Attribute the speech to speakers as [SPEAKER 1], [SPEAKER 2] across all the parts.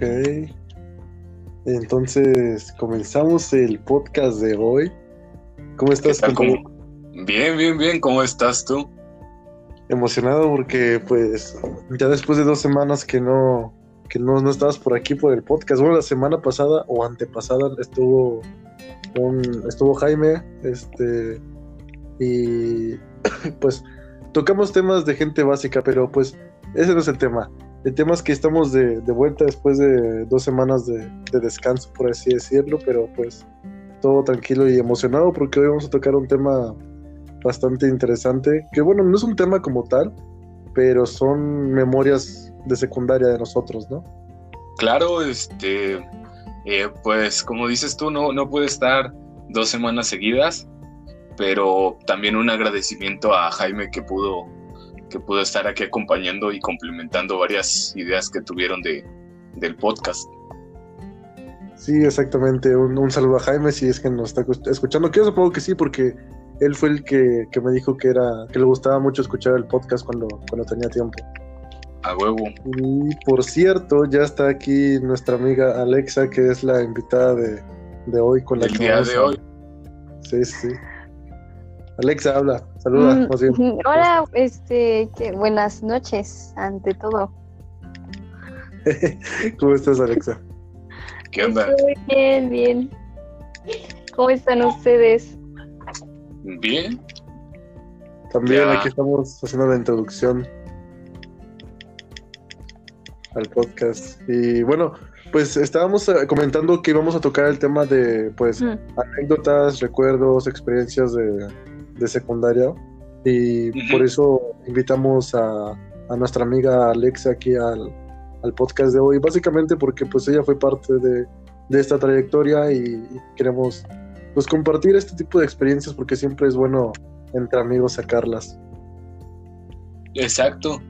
[SPEAKER 1] Ok. Entonces, comenzamos el podcast de hoy. ¿Cómo estás,
[SPEAKER 2] Bien, bien, bien. ¿Cómo estás tú?
[SPEAKER 1] Emocionado porque, pues, ya después de dos semanas que no, que no, no estabas por aquí por el podcast. Bueno, la semana pasada o antepasada estuvo un, estuvo Jaime, este, y pues tocamos temas de gente básica, pero pues ese no es el tema. El tema es que estamos de, vuelta después de dos semanas de, descanso, por así decirlo, pero pues todo tranquilo y emocionado porque hoy vamos a tocar un tema bastante interesante, que bueno, no es un tema como tal, pero son memorias de secundaria de nosotros, ¿no?
[SPEAKER 2] Claro, este, eh, pues como dices tú, no, no puede estar dos semanas seguidas, pero también un agradecimiento a Jaime que pudo que pudo estar aquí acompañando y complementando varias ideas que tuvieron de, del podcast.
[SPEAKER 1] Sí, exactamente. Un, saludo a Jaime si es que nos está escuchando. Que yo supongo que sí, porque él fue el que, me dijo que era que le gustaba mucho escuchar el podcast cuando, cuando tenía tiempo.
[SPEAKER 2] A huevo.
[SPEAKER 1] Y por cierto, ya está aquí nuestra amiga Alexa, que es la invitada de, hoy con la
[SPEAKER 2] el día de hoy.
[SPEAKER 1] Sí, sí. Alexa, habla, saluda.
[SPEAKER 3] Mm, hola, este, buenas noches, ante todo.
[SPEAKER 1] ¿Cómo estás, Alexa?
[SPEAKER 2] ¿Qué onda?
[SPEAKER 3] Estoy bien, bien. ¿Cómo están ustedes?
[SPEAKER 2] Bien.
[SPEAKER 1] También aquí estamos haciendo la introducción al podcast. Y bueno, pues estábamos eh, comentando que íbamos a tocar el tema de pues mm. anécdotas, recuerdos, experiencias de, de secundaria y por eso invitamos a, nuestra amiga Alexa aquí al, podcast de hoy, básicamente porque pues ella fue parte de, esta trayectoria y, queremos pues compartir este tipo de experiencias porque siempre es bueno entre amigos sacarlas.
[SPEAKER 2] Exacto.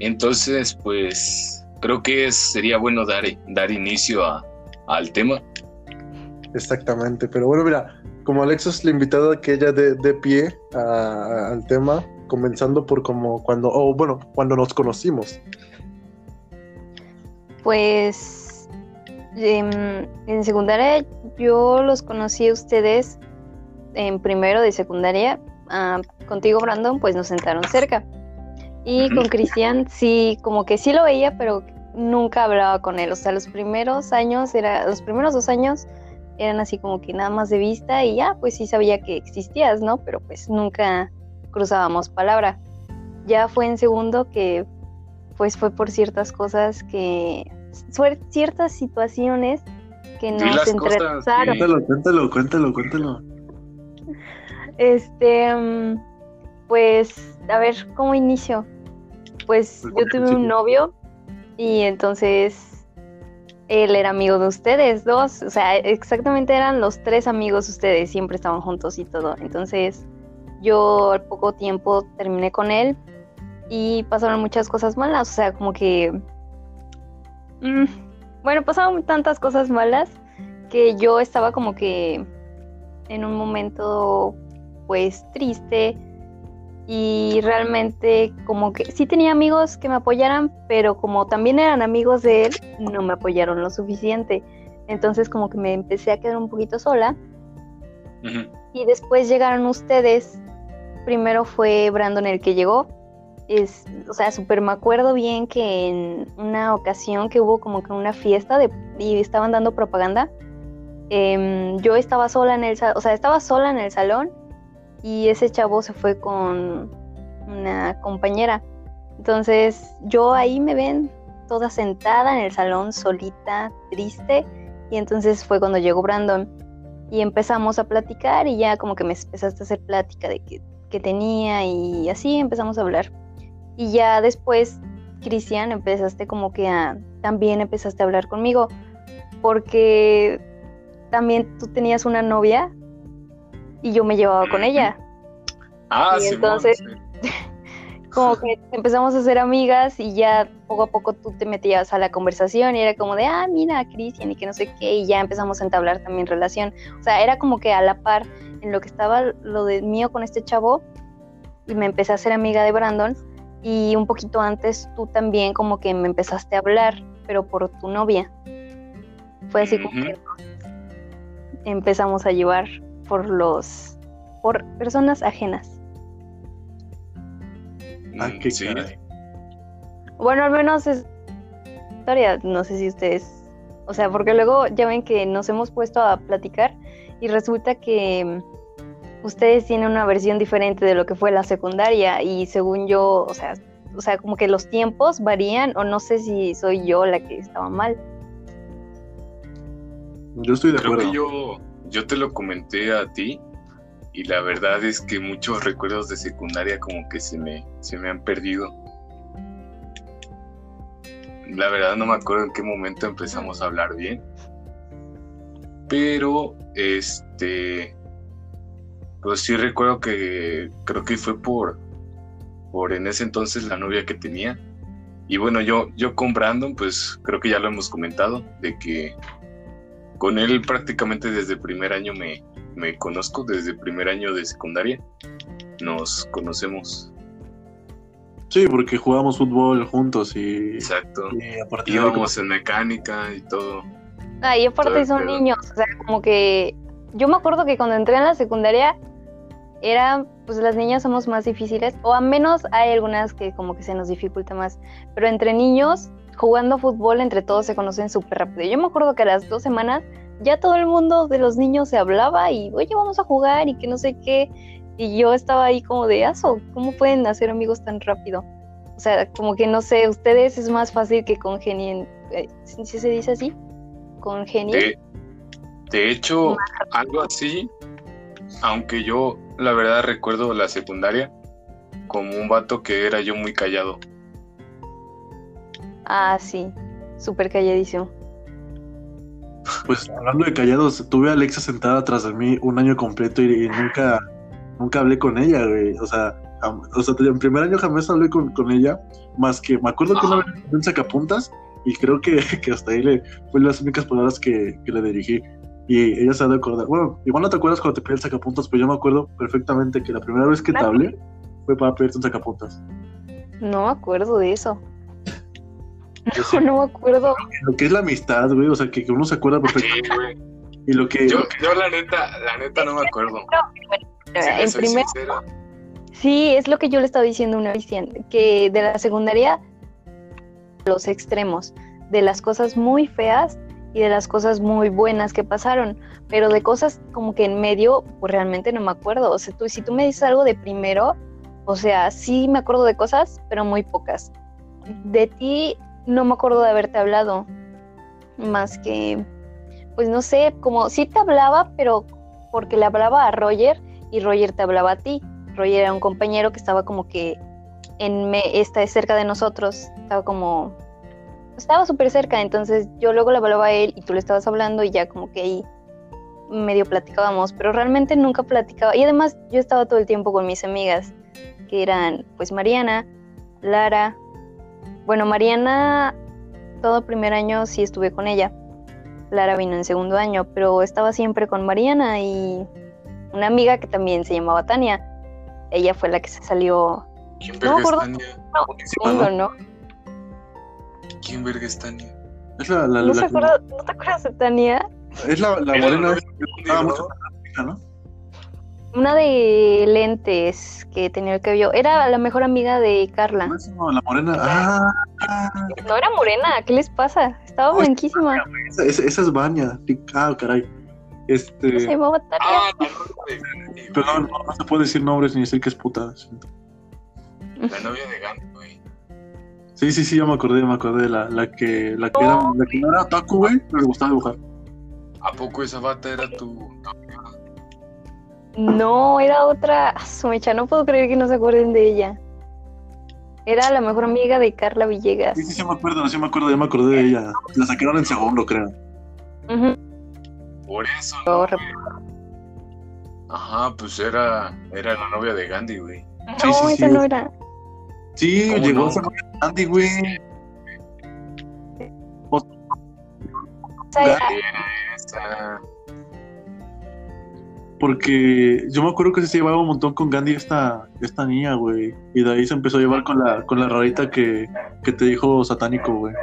[SPEAKER 2] Entonces, pues creo que sería bueno dar, dar inicio a, al tema.
[SPEAKER 1] Exactamente, pero bueno, mira, como Alexa es la invitada que ella dé de, pie al tema, comenzando por como cuando, o bueno, cuando nos conocimos.
[SPEAKER 3] Pues em, en, secundaria yo los conocí a ustedes en primero de secundaria. Ah, contigo, Brandon, pues nos sentaron cerca. Y con Cristian sí, como que sí lo veía, pero nunca hablaba con él. O sea, los primeros años, era, los primeros dos años eran así como que nada más de vista y ya, pues sí sabía que existías, ¿no? Pero pues nunca cruzábamos palabra. Ya fue en segundo que pues fue por ciertas cosas que, ciertas situaciones que nos entrelazaron.
[SPEAKER 1] Cuéntalo, cuéntalo, cuéntalo, cuéntalo.
[SPEAKER 3] Este, pues, a ver, ¿cómo inicio? Pues, pues yo tuve un novio y entonces él era amigo de ustedes dos, o sea, exactamente eran los tres amigos ustedes, siempre estaban juntos y todo. Entonces, yo al poco tiempo terminé con él y pasaron muchas cosas malas, o sea, como que... Mm, bueno, pasaron tantas cosas malas que yo estaba como que en un momento pues triste y realmente como que sí tenía amigos que me apoyaran, pero como también eran amigos de él, no me apoyaron lo suficiente. Entonces como que me empecé a quedar un poquito sola. Y después llegaron ustedes. Primero fue Brandon el que llegó. Es, o sea, súper me acuerdo bien que en una ocasión que hubo como que una fiesta de, y estaban dando propaganda, em, yo estaba sola en el, o sea, estaba sola en el salón y ese chavo se fue con una compañera. Entonces yo ahí me ven toda sentada en el salón solita, triste, y entonces fue cuando llegó Brandon y empezamos a platicar y ya como que me empezaste a hacer plática de que, tenía y así empezamos a hablar. Y ya después, Cristian, empezaste como que también empezaste a hablar conmigo porque también tú tenías una novia y yo me llevaba con ella.
[SPEAKER 2] Ah,
[SPEAKER 3] y entonces, como que empezamos a ser amigas y ya poco a poco tú te metías a la conversación y era como de, ah, mira, Cristian y que no sé qué, y ya empezamos a entablar también relación. O sea, era como que a la par en lo que estaba lo de mío con este chavo y me empecé a ser amiga de Brandon y un poquito antes tú también como que me empezaste a hablar, pero por tu novia. Fue así como que empezamos a llevar por los por personas ajenas.
[SPEAKER 1] Ah,
[SPEAKER 2] Mm,
[SPEAKER 1] qué
[SPEAKER 2] sí.
[SPEAKER 1] caray.
[SPEAKER 3] Bueno, al menos es historia, no sé si ustedes, o sea, porque luego ya ven que nos hemos puesto a platicar y resulta que mm, ustedes tienen una versión diferente de lo que fue la secundaria y según yo, o sea, o sea, como que los tiempos varían o no sé si soy yo la que estaba mal.
[SPEAKER 1] Yo estoy de
[SPEAKER 2] Creo
[SPEAKER 1] acuerdo.
[SPEAKER 2] que yo, yo te lo comenté a ti y la verdad es que muchos recuerdos de secundaria como que se me, se me han perdido. La verdad no me acuerdo en qué momento empezamos a hablar bien. Pero, este, pues sí recuerdo que creo que fue por, por en ese entonces la novia que tenía. Y bueno, yo, yo con Brandon, pues creo que ya lo hemos comentado, de que con él prácticamente desde el primer año me, me conozco, desde el primer año de secundaria. Nos conocemos.
[SPEAKER 1] Sí, porque jugábamos fútbol juntos y,
[SPEAKER 2] Exacto.
[SPEAKER 1] y a ahí
[SPEAKER 2] Íbamos en mecánica y todo.
[SPEAKER 3] Ah, y aparte son
[SPEAKER 2] pedo.
[SPEAKER 3] niños, o sea, como que yo me acuerdo que cuando entré en la secundaria era, pues las niñas somos más difíciles, o al menos hay algunas que como que se nos dificulta más, pero entre niños, jugando fútbol, entre todos se conocen súper rápido. Yo me acuerdo que a las dos semanas ya todo el mundo de los niños se hablaba y, oye, vamos a jugar y que no sé qué, y yo estaba ahí como de, aso, ¿cómo pueden hacer amigos tan rápido? O sea, como que no sé, ustedes es más fácil que congenien, eh, ¿sí sí se dice así? Congenien.
[SPEAKER 2] De, de hecho, algo así, aunque yo la verdad recuerdo la secundaria como un vato que era yo muy callado.
[SPEAKER 3] Ah, sí, súper calladísimo.
[SPEAKER 1] Pues hablando de callados, tuve a Alexa sentada atrás de mí un año completo y, y nunca, nunca hablé con ella, güey. O sea, jam- o sea, en primer año jamás hablé con, con ella, más que me acuerdo que una vez un sacapuntas y creo que, que hasta ahí le, fue las únicas palabras que, que le dirigí. Y ella se ha de acordar. Bueno, igual no te acuerdas cuando te pedí el sacapuntas, pero yo me acuerdo perfectamente que la primera vez que te hablé fue para pedirte un sacapuntas.
[SPEAKER 3] No me acuerdo de eso.
[SPEAKER 1] Yo sí.
[SPEAKER 3] No, no me acuerdo.
[SPEAKER 1] Lo que es la amistad, güey, o sea, que, que uno se acuerda perfecto.
[SPEAKER 2] Sí, güey.
[SPEAKER 1] Y lo que.
[SPEAKER 2] Yo, yo la neta, la neta no me acuerdo. Si le
[SPEAKER 3] en primer,
[SPEAKER 2] sincero.
[SPEAKER 3] sí, es lo que yo le estaba diciendo una vez, que de la secundaria, los extremos, de las cosas muy feas y de las cosas muy buenas que pasaron, pero de cosas como que en medio, pues realmente no me acuerdo. O sea, tú, si tú me dices algo de primero, o sea, sí me acuerdo de cosas, pero muy pocas. De ti no me acuerdo de haberte hablado, más que, pues no sé, como sí te hablaba, pero porque le hablaba a Roger y Roger te hablaba a ti. Roger era un compañero que estaba como que en me, está cerca de nosotros, estaba como estaba súper cerca, entonces yo luego le hablaba a él y tú le estabas hablando y ya como que ahí medio platicábamos, pero realmente nunca platicaba. Y además yo estaba todo el tiempo con mis amigas, que eran pues Mariana, Lara. Bueno, Mariana todo primer año sí estuve con ella. Lara vino en segundo año, pero estaba siempre con Mariana y una amiga que también se llamaba Tania. Ella fue la que se salió
[SPEAKER 2] ¿Quién
[SPEAKER 3] No
[SPEAKER 2] verga
[SPEAKER 3] me
[SPEAKER 2] es
[SPEAKER 3] acuerdo.
[SPEAKER 2] Tania?
[SPEAKER 1] ¿no?
[SPEAKER 3] ¿no?
[SPEAKER 2] ¿Quién verga es Tania?
[SPEAKER 1] Es la, la,
[SPEAKER 3] ¿No,
[SPEAKER 1] la-
[SPEAKER 3] se acuerda- ¿No te acuerdas de Tania?
[SPEAKER 1] es la, la morena
[SPEAKER 2] la
[SPEAKER 3] Una de lentes que tenía el cabello. Era la mejor amiga de Carla.
[SPEAKER 1] No, no, la morena. Ah, ah,
[SPEAKER 3] No era morena, ¿qué les pasa? Estaba
[SPEAKER 1] No, es-
[SPEAKER 3] blanquísima.
[SPEAKER 1] esa, esa- esa es Vania. Ah, caray. Este.
[SPEAKER 3] Se llamaba.
[SPEAKER 2] Ah.
[SPEAKER 1] Perdón, no, no se puede decir nombres ni decir que es puta.
[SPEAKER 2] La novia de Gandhi, güey.
[SPEAKER 1] Sí, sí, sí, ya me acordé, me acordé de la, la que, la que era, la que no era otaku, güey, pero le gustaba dibujar.
[SPEAKER 2] ¿A poco esa bata era tu.?
[SPEAKER 3] No, era otra. Ah, su mecha, no puedo creer que no se acuerden de ella. Era la mejor amiga de Carla Villegas.
[SPEAKER 1] Sí, sí, sí me acuerdo, sí me acuerdo, ya me acordé de ella. La sacaron en segundo, creo.
[SPEAKER 3] Ujú.
[SPEAKER 2] Por eso. Ajá, pues era, era la novia de Gandhi, güey.
[SPEAKER 3] No,
[SPEAKER 1] Sí, sí,
[SPEAKER 3] esa
[SPEAKER 1] sí.
[SPEAKER 3] no era.
[SPEAKER 1] Sí,
[SPEAKER 2] ¿Cómo
[SPEAKER 1] llegó
[SPEAKER 2] no?
[SPEAKER 1] esa Andy, güey.
[SPEAKER 3] Esa era-
[SPEAKER 2] Era esa.
[SPEAKER 1] Porque yo me acuerdo que se llevaba un montón con Gandhi esta, esta niña, güey. Y de ahí se empezó a llevar con la, con la rarita que, que te dijo satánico, güey.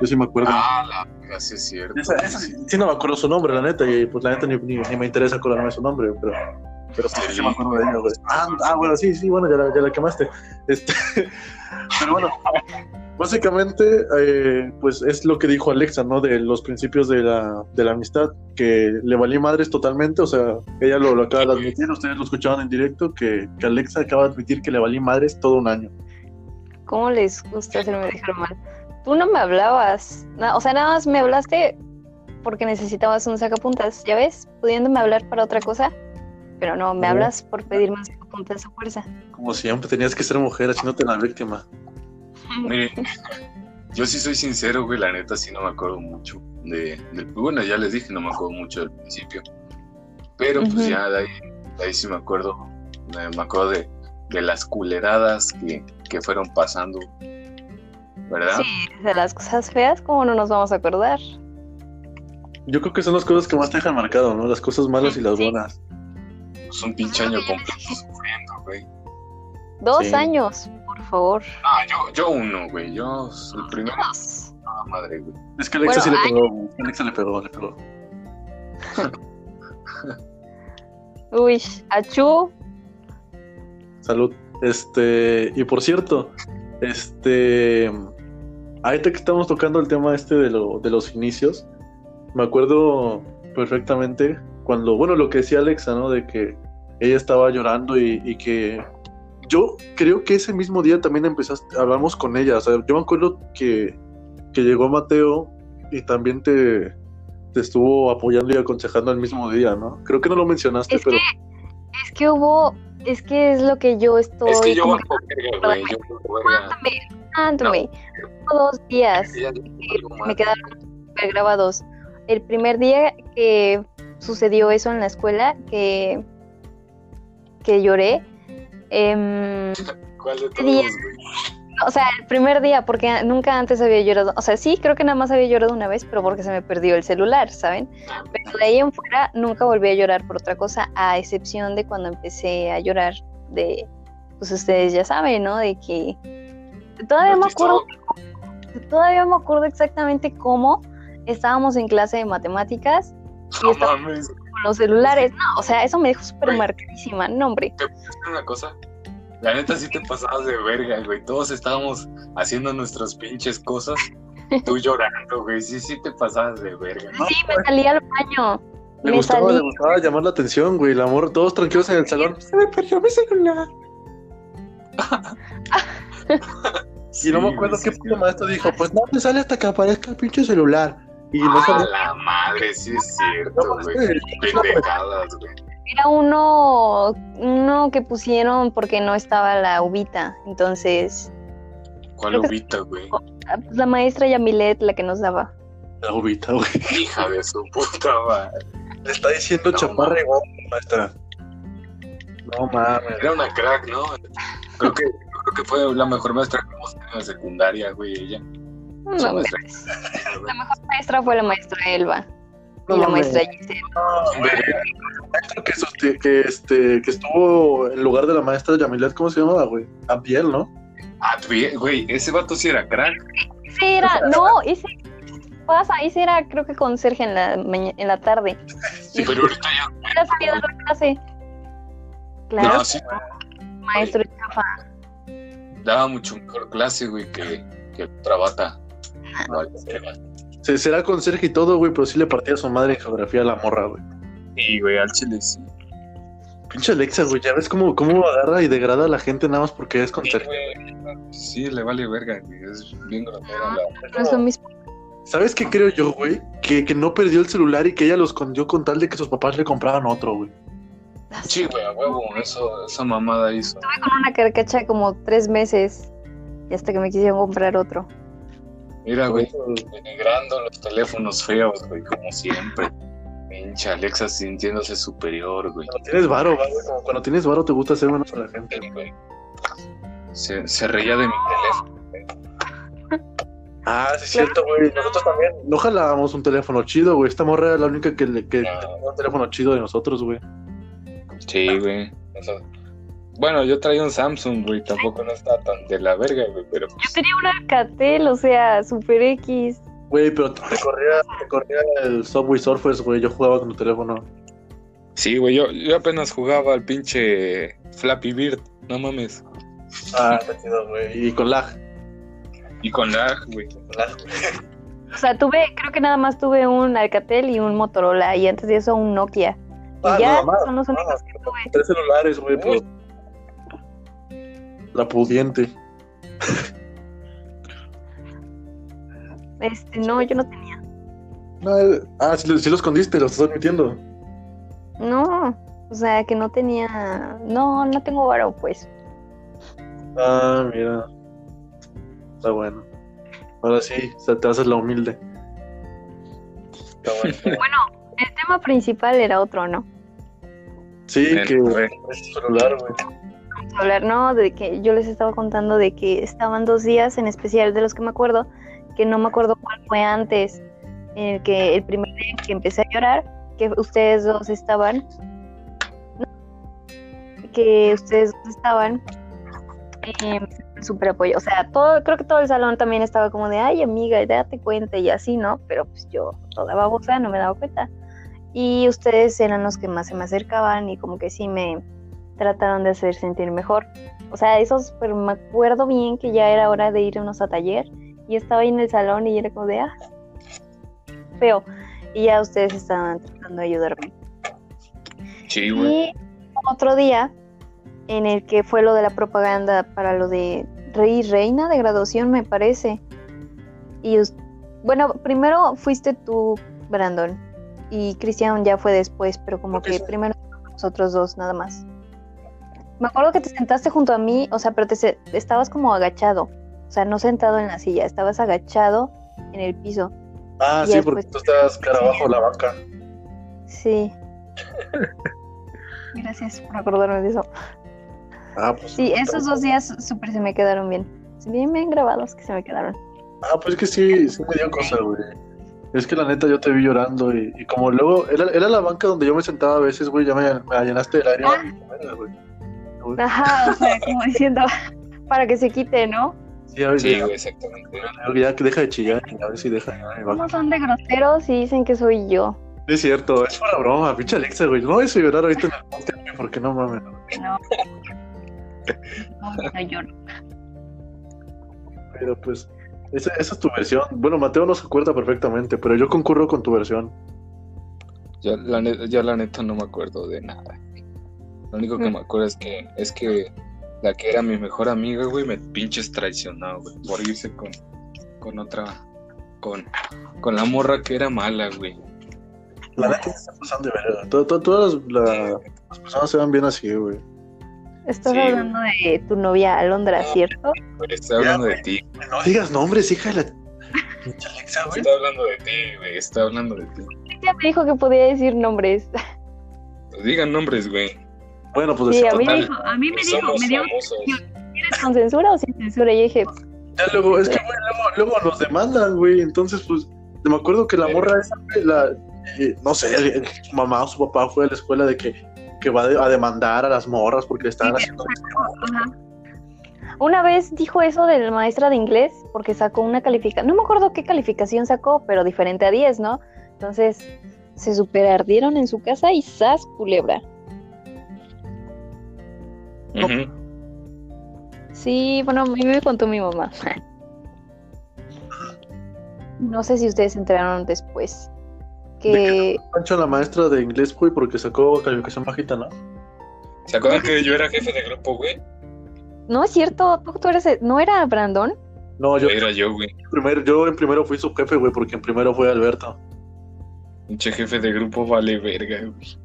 [SPEAKER 1] Yo sí me acuerdo.
[SPEAKER 2] Ah, la Así es cierto.
[SPEAKER 1] Esa, esa sí, sí no me acuerdo su nombre, la neta, y pues la neta ni, ni, ni me interesa acordarme su nombre, pero, pero sí, sí me acuerdo de ella, güey. Ah, ah, bueno, sí, sí, bueno, ya la, ya la quemaste. Este, pero bueno, básicamente, eh, pues es lo que dijo Alexa, ¿no? De los principios de la, de la amistad, que le valí madres totalmente, o sea, ella lo, lo acaba de admitir, ustedes lo escuchaban en directo, que, que Alexa acaba de admitir que le valí madres todo un año.
[SPEAKER 3] ¿Cómo les gusta hacerme dejar mal? Tú no me hablabas, o sea, nada más me hablaste porque necesitabas un sacapuntas, ¿ya ves? Pudiéndome hablar para otra cosa, pero no, me hablas por pedirme un sacapuntas a fuerza.
[SPEAKER 1] Como siempre, tenías que ser mujer, haciéndote la víctima.
[SPEAKER 2] Mire, yo sí soy sincero, güey, la neta sí no me acuerdo mucho de, del- bueno, ya les dije, no me acuerdo mucho del principio, pero pues ya de ahí, de ahí sí me acuerdo, me, acuerdo de, de las culeradas que, que fueron pasando, ¿verdad?
[SPEAKER 3] Sí, de las cosas feas, ¿cómo no nos vamos a acordar?
[SPEAKER 1] Yo creo que son las cosas que más te dejan marcado, ¿no? Las cosas malas y las
[SPEAKER 3] Sí.
[SPEAKER 1] buenas.
[SPEAKER 2] Pues un pinche año completo sufriendo, güey.
[SPEAKER 3] Dos
[SPEAKER 1] Sí.
[SPEAKER 3] años, favor.
[SPEAKER 2] Ah, yo, yo uno, güey, yo el primero,
[SPEAKER 3] Dos.
[SPEAKER 2] ah, madre, güey.
[SPEAKER 1] Es que Alexa
[SPEAKER 3] Bueno,
[SPEAKER 1] sí le pegó, güey. Alexa le pegó, le pegó.
[SPEAKER 3] Uy, achú.
[SPEAKER 1] Salud. Este, y por cierto, este, ahorita que estamos tocando el tema este de, lo, de los inicios, me acuerdo perfectamente cuando, bueno, lo que decía Alexa, ¿no? De que ella estaba llorando y, y que yo creo que ese mismo día también empezaste, hablamos con ella, o sea, yo me acuerdo que, que llegó Mateo y también te, te estuvo apoyando y aconsejando el mismo día, ¿no? Creo que no lo mencionaste,
[SPEAKER 3] Es
[SPEAKER 1] pero...
[SPEAKER 3] Es que hubo, es que es lo que yo estoy.
[SPEAKER 2] Es que yo güey, yo
[SPEAKER 3] hubo dos días
[SPEAKER 2] algo
[SPEAKER 3] me quedaron súper grabados. El primer día que sucedió eso en la escuela, que, que lloré, em,
[SPEAKER 2] ¿Cuál de todos,
[SPEAKER 3] día? o sea, el primer día, porque nunca antes había llorado, o sea, sí, creo que nada más había llorado una vez, pero porque se me perdió el celular, ¿saben? Pero de ahí en fuera nunca volví a llorar por otra cosa, a excepción de cuando empecé a llorar de, pues ustedes ya saben, ¿no? De que todavía me acuerdo, todavía me acuerdo exactamente cómo estábamos en clase de matemáticas está-
[SPEAKER 2] mames.
[SPEAKER 3] Con los celulares, no, o sea, eso me dejó súper marcadísima, no, hombre.
[SPEAKER 2] ¿Te una cosa? La neta sí te pasabas de verga, güey. Todos estábamos haciendo nuestras pinches cosas. Tú llorando, güey. Sí, sí te pasabas de verga.
[SPEAKER 1] No,
[SPEAKER 3] Sí, me salí al baño.
[SPEAKER 1] Le
[SPEAKER 3] me
[SPEAKER 1] gustaba,
[SPEAKER 3] salí.
[SPEAKER 1] le gustaba llamar la atención, güey. El amor, todos tranquilos en el salón. Se me perdió mi celular. y no me acuerdo qué puto maestro dijo, pues no te sale hasta que aparezca el pinche celular. Y no
[SPEAKER 2] A
[SPEAKER 1] salió.
[SPEAKER 2] la madre, sí es
[SPEAKER 1] No,
[SPEAKER 2] cierto, güey.
[SPEAKER 1] que-
[SPEAKER 2] Pendejadas, güey.
[SPEAKER 3] Era uno, uno que pusieron porque no estaba la ubita, entonces
[SPEAKER 2] ¿Cuál ubita, güey?
[SPEAKER 3] ah, pues, la maestra Yamilet la que nos daba.
[SPEAKER 1] La ubita, güey.
[SPEAKER 2] Hija de su puta madre.
[SPEAKER 1] Le está diciendo
[SPEAKER 2] No,
[SPEAKER 1] chaparra maestra. No mames.
[SPEAKER 2] Era una crack, ¿no? Creo que, creo que fue la mejor maestra que hemos tenido en secundaria, güey. Ella.
[SPEAKER 3] No. La mejor maestra fue la maestra Elba
[SPEAKER 1] No
[SPEAKER 3] y la maestra Giselle.
[SPEAKER 1] No, maestro que, este, que estuvo en lugar de la maestra Yamilet, ¿cómo se llamaba, güey? Abiel, ¿no?
[SPEAKER 2] Bien, güey, ese vato sí era crack.
[SPEAKER 3] Ese era, no, ese pasa, ese era creo que con Sergio en la en la tarde.
[SPEAKER 2] Sí, pero ahorita ya.
[SPEAKER 3] Ya sabía dar la clase. Claro,
[SPEAKER 2] No, sí,
[SPEAKER 3] maestro chafa.
[SPEAKER 2] daba mucho mejor clase, güey, que, que otra bata. No,
[SPEAKER 1] Se, será con Sergio y todo, güey, pero sí le partía a su madre en geografía a la morra, güey.
[SPEAKER 2] Sí, güey, al chile sí.
[SPEAKER 1] Pinche Alexa, güey, ya ves cómo, cómo agarra y degrada a la gente nada más porque es con
[SPEAKER 2] Sí,
[SPEAKER 1] Sergio.
[SPEAKER 2] güey, Sí, le vale verga, güey. Es bien grosera la.
[SPEAKER 3] No es lo mismo.
[SPEAKER 1] ¿Sabes qué creo yo, güey? Que, que no perdió el celular y que ella lo escondió con tal de que sus papás le compraban otro, güey.
[SPEAKER 2] Sí, güey, a huevo, eso, esa mamada hizo.
[SPEAKER 3] Estuve con una carcacha como tres meses y hasta que me quisieron comprar otro.
[SPEAKER 2] Mira, güey, denigrando los teléfonos feos, güey, como siempre. Pinche Alexa sintiéndose superior, güey.
[SPEAKER 1] Cuando tienes varo, güey, como cuando tienes varo te gusta hacer menos a la gente.
[SPEAKER 2] güey. Se, se reía de mi teléfono.
[SPEAKER 1] Ah, sí es cierto, güey. Nosotros también no jalábamos un teléfono chido, güey. Esta morra era la única que, le, que
[SPEAKER 2] No.
[SPEAKER 1] tenía un teléfono chido de nosotros, güey.
[SPEAKER 2] Sí, güey. Sea, bueno, yo traía un Samsung, güey, tampoco no estaba tan de la verga, güey, pero
[SPEAKER 3] Yo tenía una Catel, o sea, Super X.
[SPEAKER 1] Güey, pero te corría, te corría el Subway Surfers, güey. Yo jugaba con tu teléfono.
[SPEAKER 2] Sí, güey, yo, yo apenas jugaba al pinche Flappy Bird, no mames.
[SPEAKER 1] Ah, está chido, güey. Y con lag.
[SPEAKER 2] Y con lag, güey.
[SPEAKER 1] Con lag, güey.
[SPEAKER 3] O sea, tuve, creo que nada más tuve un Alcatel y un Motorola y antes de eso un Nokia. Y
[SPEAKER 1] Ah,
[SPEAKER 3] ya
[SPEAKER 1] nada más,
[SPEAKER 3] son los únicos que tuve.
[SPEAKER 1] Tres celulares, güey, pero... La pudiente.
[SPEAKER 3] Este, no, yo no tenía.
[SPEAKER 1] No, eh, ah, sí, lo- sí lo escondiste, lo estás admitiendo.
[SPEAKER 3] No, o sea, que no tenía. No, no tengo varo, pues.
[SPEAKER 1] Ah, mira. Está bueno. Ahora sí, o sea, te haces la humilde. Está bueno.
[SPEAKER 3] Bueno, el tema principal era otro, ¿no?
[SPEAKER 1] Sí,
[SPEAKER 2] Ven,
[SPEAKER 1] que es celular, güey.
[SPEAKER 3] Hablar, ¿no? De que yo les estaba contando de que estaban dos días, en especial de los que me acuerdo, que no me acuerdo cuál fue antes, en el que el primer día que empecé a llorar, que ustedes dos estaban, ¿no? que ustedes dos estaban eh, súper apoyo, o sea, todo, creo que todo el salón también estaba como de, ay amiga, date cuenta y así, ¿no? Pero pues yo, toda babosa, no me daba cuenta. Y ustedes eran los que más se me acercaban y como que sí me trataron de hacer sentir mejor. O sea, esos, pero me acuerdo bien que ya era hora de irnos a taller y estaba ahí en el salón y era como de, ah, feo. Y ya ustedes estaban tratando de ayudarme.
[SPEAKER 2] Sí, güey.
[SPEAKER 3] Y otro día en el que fue lo de la propaganda para lo de Rey y Reina de graduación, me parece. Y bueno, primero fuiste tú, Brandon, y Cristian ya fue después, pero como
[SPEAKER 1] que
[SPEAKER 3] primero nosotros dos, nada más. Me acuerdo que te sentaste junto a mí, o sea, pero te se- estabas como agachado, o sea, no sentado en la silla, estabas agachado en el piso.
[SPEAKER 1] Ah,
[SPEAKER 3] Y
[SPEAKER 1] sí, porque tú estás cara abajo de la banca.
[SPEAKER 3] Sí. Gracias por acordarme de eso.
[SPEAKER 1] Ah, pues.
[SPEAKER 3] Sí, esos dos días súper se me quedaron bien. Bien, bien grabados que se me quedaron.
[SPEAKER 1] Ah, pues es que sí, sí me dio cosa, güey. Es que la neta yo te vi llorando y, y como luego era, era la banca donde yo me sentaba a veces, güey, ya me, me llenaste de lágrimas.
[SPEAKER 3] Ah.
[SPEAKER 1] güey.
[SPEAKER 3] Ajá, o sea, como diciendo, para que se quite, ¿no?
[SPEAKER 1] Sí, a ver,
[SPEAKER 2] Sí, güey, exactamente.
[SPEAKER 1] ya que deja de chillar, a ver si deja.
[SPEAKER 3] ¿Cómo son de groseros y dicen que soy yo?
[SPEAKER 1] Es cierto, es una broma, pinche Alexa, güey. No a llorar ahorita en el podcast, porque no mames.
[SPEAKER 3] No. No, no lloro.
[SPEAKER 1] Pero pues, esa, esa es tu versión. Bueno, Mateo no se acuerda perfectamente, pero yo concurro con tu versión.
[SPEAKER 2] Ya la, neta, ya la neta no me acuerdo de nada. Lo único que
[SPEAKER 3] Mm.
[SPEAKER 2] me acuerdo es que es que la que era mi mejor amiga, güey, me pinches traicionó, güey, por irse con, con otra, con, con la morra que era mala, güey.
[SPEAKER 1] La neta está pasando de to- Todas las, la- las personas se van bien así, güey.
[SPEAKER 3] Estás
[SPEAKER 2] Sí.
[SPEAKER 3] hablando de tu novia Alondra, ¿cierto?
[SPEAKER 2] Güey, Estoy hablando de ti,
[SPEAKER 1] No digas nombres, hija de la. Pinche Alexa, güey.
[SPEAKER 2] estoy hablando de ti, güey, estoy hablando de ti.
[SPEAKER 3] Ya me dijo que podía decir nombres.
[SPEAKER 2] Pues digan nombres, güey.
[SPEAKER 1] Bueno, pues
[SPEAKER 3] Sí, a mí me
[SPEAKER 2] total,
[SPEAKER 3] dijo, a mí me dijo, me dio. ¿quieres con censura o sin censura? Y yo dije,
[SPEAKER 1] Ya luego, es que luego, luego nos demandan, güey. Entonces, pues, me acuerdo que la morra esa, la, eh, no sé, su mamá o su papá fue a la escuela de que, que va a demandar a las morras porque le estaban
[SPEAKER 3] Sí,
[SPEAKER 1] haciendo.
[SPEAKER 3] Ajá. Una vez dijo eso de la maestra de inglés porque sacó una calificación, no me acuerdo qué calificación sacó, pero diferente a 10, ¿no? Entonces se superardieron en su casa y ¡zas, culebra!
[SPEAKER 2] Ujú.
[SPEAKER 3] Sí, bueno, a mí me contó mi mamá. No sé si ustedes se enteraron después. Que
[SPEAKER 1] Pancho la maestra de inglés, güey, porque sacó calificación bajita, ¿no?
[SPEAKER 2] ¿Se acuerdan que yo era jefe de grupo, güey?
[SPEAKER 3] no es cierto, tú, tú eres, el- no era Brandon.
[SPEAKER 1] No, yo,
[SPEAKER 2] Era yo, güey.
[SPEAKER 1] primero, yo en primero fui su jefe, güey, porque en primero fue Alberto.
[SPEAKER 2] Pinche jefe de grupo vale verga, güey.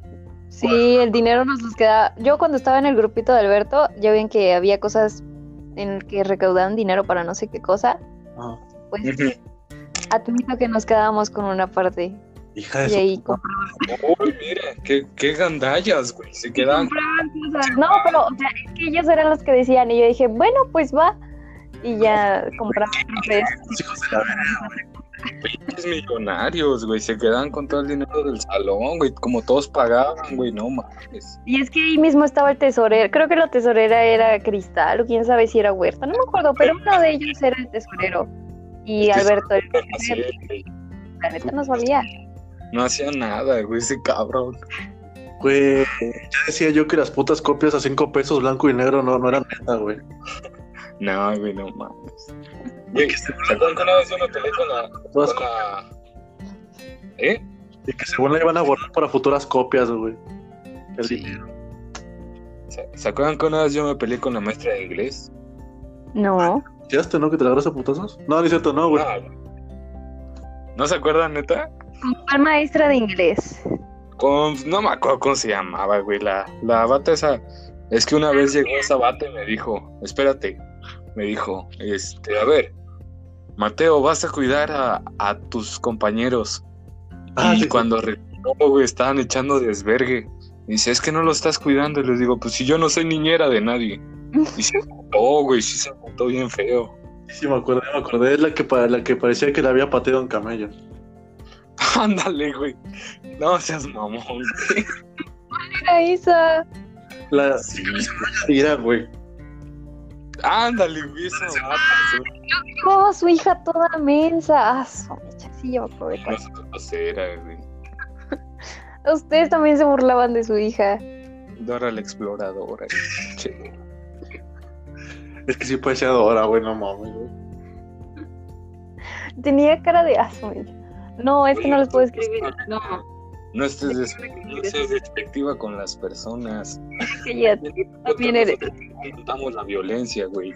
[SPEAKER 3] Sí, el dinero nos los quedaba. Yo cuando estaba en el grupito de Alberto, ya ven que había cosas en que recaudaban dinero para no sé qué cosa.
[SPEAKER 1] Ajá.
[SPEAKER 3] Pues
[SPEAKER 2] Ujú.
[SPEAKER 3] admito que nos quedábamos con una parte.
[SPEAKER 1] Hija de
[SPEAKER 3] Y ahí compraban,
[SPEAKER 2] Uy, mira, qué, qué gandallas, güey. Se
[SPEAKER 3] cosas. No, pero o sea, es que ellos eran los que decían. Y yo dije, bueno, pues va. Y ya compraban
[SPEAKER 1] hijos de la verga.
[SPEAKER 2] Pinches millonarios, güey. Se quedan con todo el dinero del salón, güey. Como todos pagaban, güey. No mames.
[SPEAKER 3] Y es que ahí mismo estaba el tesorero. Creo que la tesorera era Cristal, o quién sabe si era Huerta. No me acuerdo, pero uno de ellos era el tesorero. Y
[SPEAKER 2] Es que
[SPEAKER 3] Alberto, el la neta no sabía.
[SPEAKER 2] No hacía nada, güey, ese cabrón.
[SPEAKER 1] Güey, ya decía yo que las putas copias a cinco pesos blanco y negro no, no eran neta, güey.
[SPEAKER 2] No, güey, no mames. Güey, ¿se acuerdan que una vez yo me peleé con la.
[SPEAKER 1] Todas
[SPEAKER 2] Con la... ¿Eh?
[SPEAKER 1] Y que según la iban a guardar para futuras copias, güey. El
[SPEAKER 2] Sí.
[SPEAKER 1] dinero.
[SPEAKER 2] ¿Se, ¿Se acuerdan que una vez yo me peleé con la maestra de inglés?
[SPEAKER 3] No.
[SPEAKER 1] ¿Ya este, no? ¿Que te la agarras a putazos? No, ni cierto, no, güey.
[SPEAKER 2] Ah. ¿No se acuerdan, neta?
[SPEAKER 3] ¿Cuál maestra de inglés?
[SPEAKER 2] Con, no me acuerdo cómo se llamaba, güey. La, la bata esa. Es que una vez llegó esa bata y me dijo, espérate, me dijo, este, a ver, Mateo, vas a cuidar a, a tus compañeros.
[SPEAKER 1] Ah,
[SPEAKER 2] y
[SPEAKER 1] sí, sí.
[SPEAKER 2] cuando regresó, güey, estaban echando desvergue. Dice, es que no lo estás cuidando. Y les digo, pues si yo no soy niñera de nadie. Y se emputó, güey, sí se emputó bien feo.
[SPEAKER 1] Sí, sí, me acordé, me acordé. Es la que, pa- la que parecía que le había pateado un camello.
[SPEAKER 2] Ándale, güey. No seas mamón, güey.
[SPEAKER 3] Era esa.
[SPEAKER 1] La
[SPEAKER 2] Sí.
[SPEAKER 1] tira, güey.
[SPEAKER 2] Ándale, güey.
[SPEAKER 3] Oh, su hija toda mensa. Ah, su mecha, sí, yo me acuerdo de
[SPEAKER 2] güey.
[SPEAKER 3] Ustedes también se burlaban de su hija.
[SPEAKER 2] Dora la exploradora. Che.
[SPEAKER 1] Es que sí parecía Dora, güey, no mames, güey.
[SPEAKER 3] Tenía cara de ah, su mecha. No, es que no les puedo escribir. No,
[SPEAKER 2] No estés, des- no seas despectiva con las personas.
[SPEAKER 3] También eres.
[SPEAKER 2] Contamos la violencia, güey.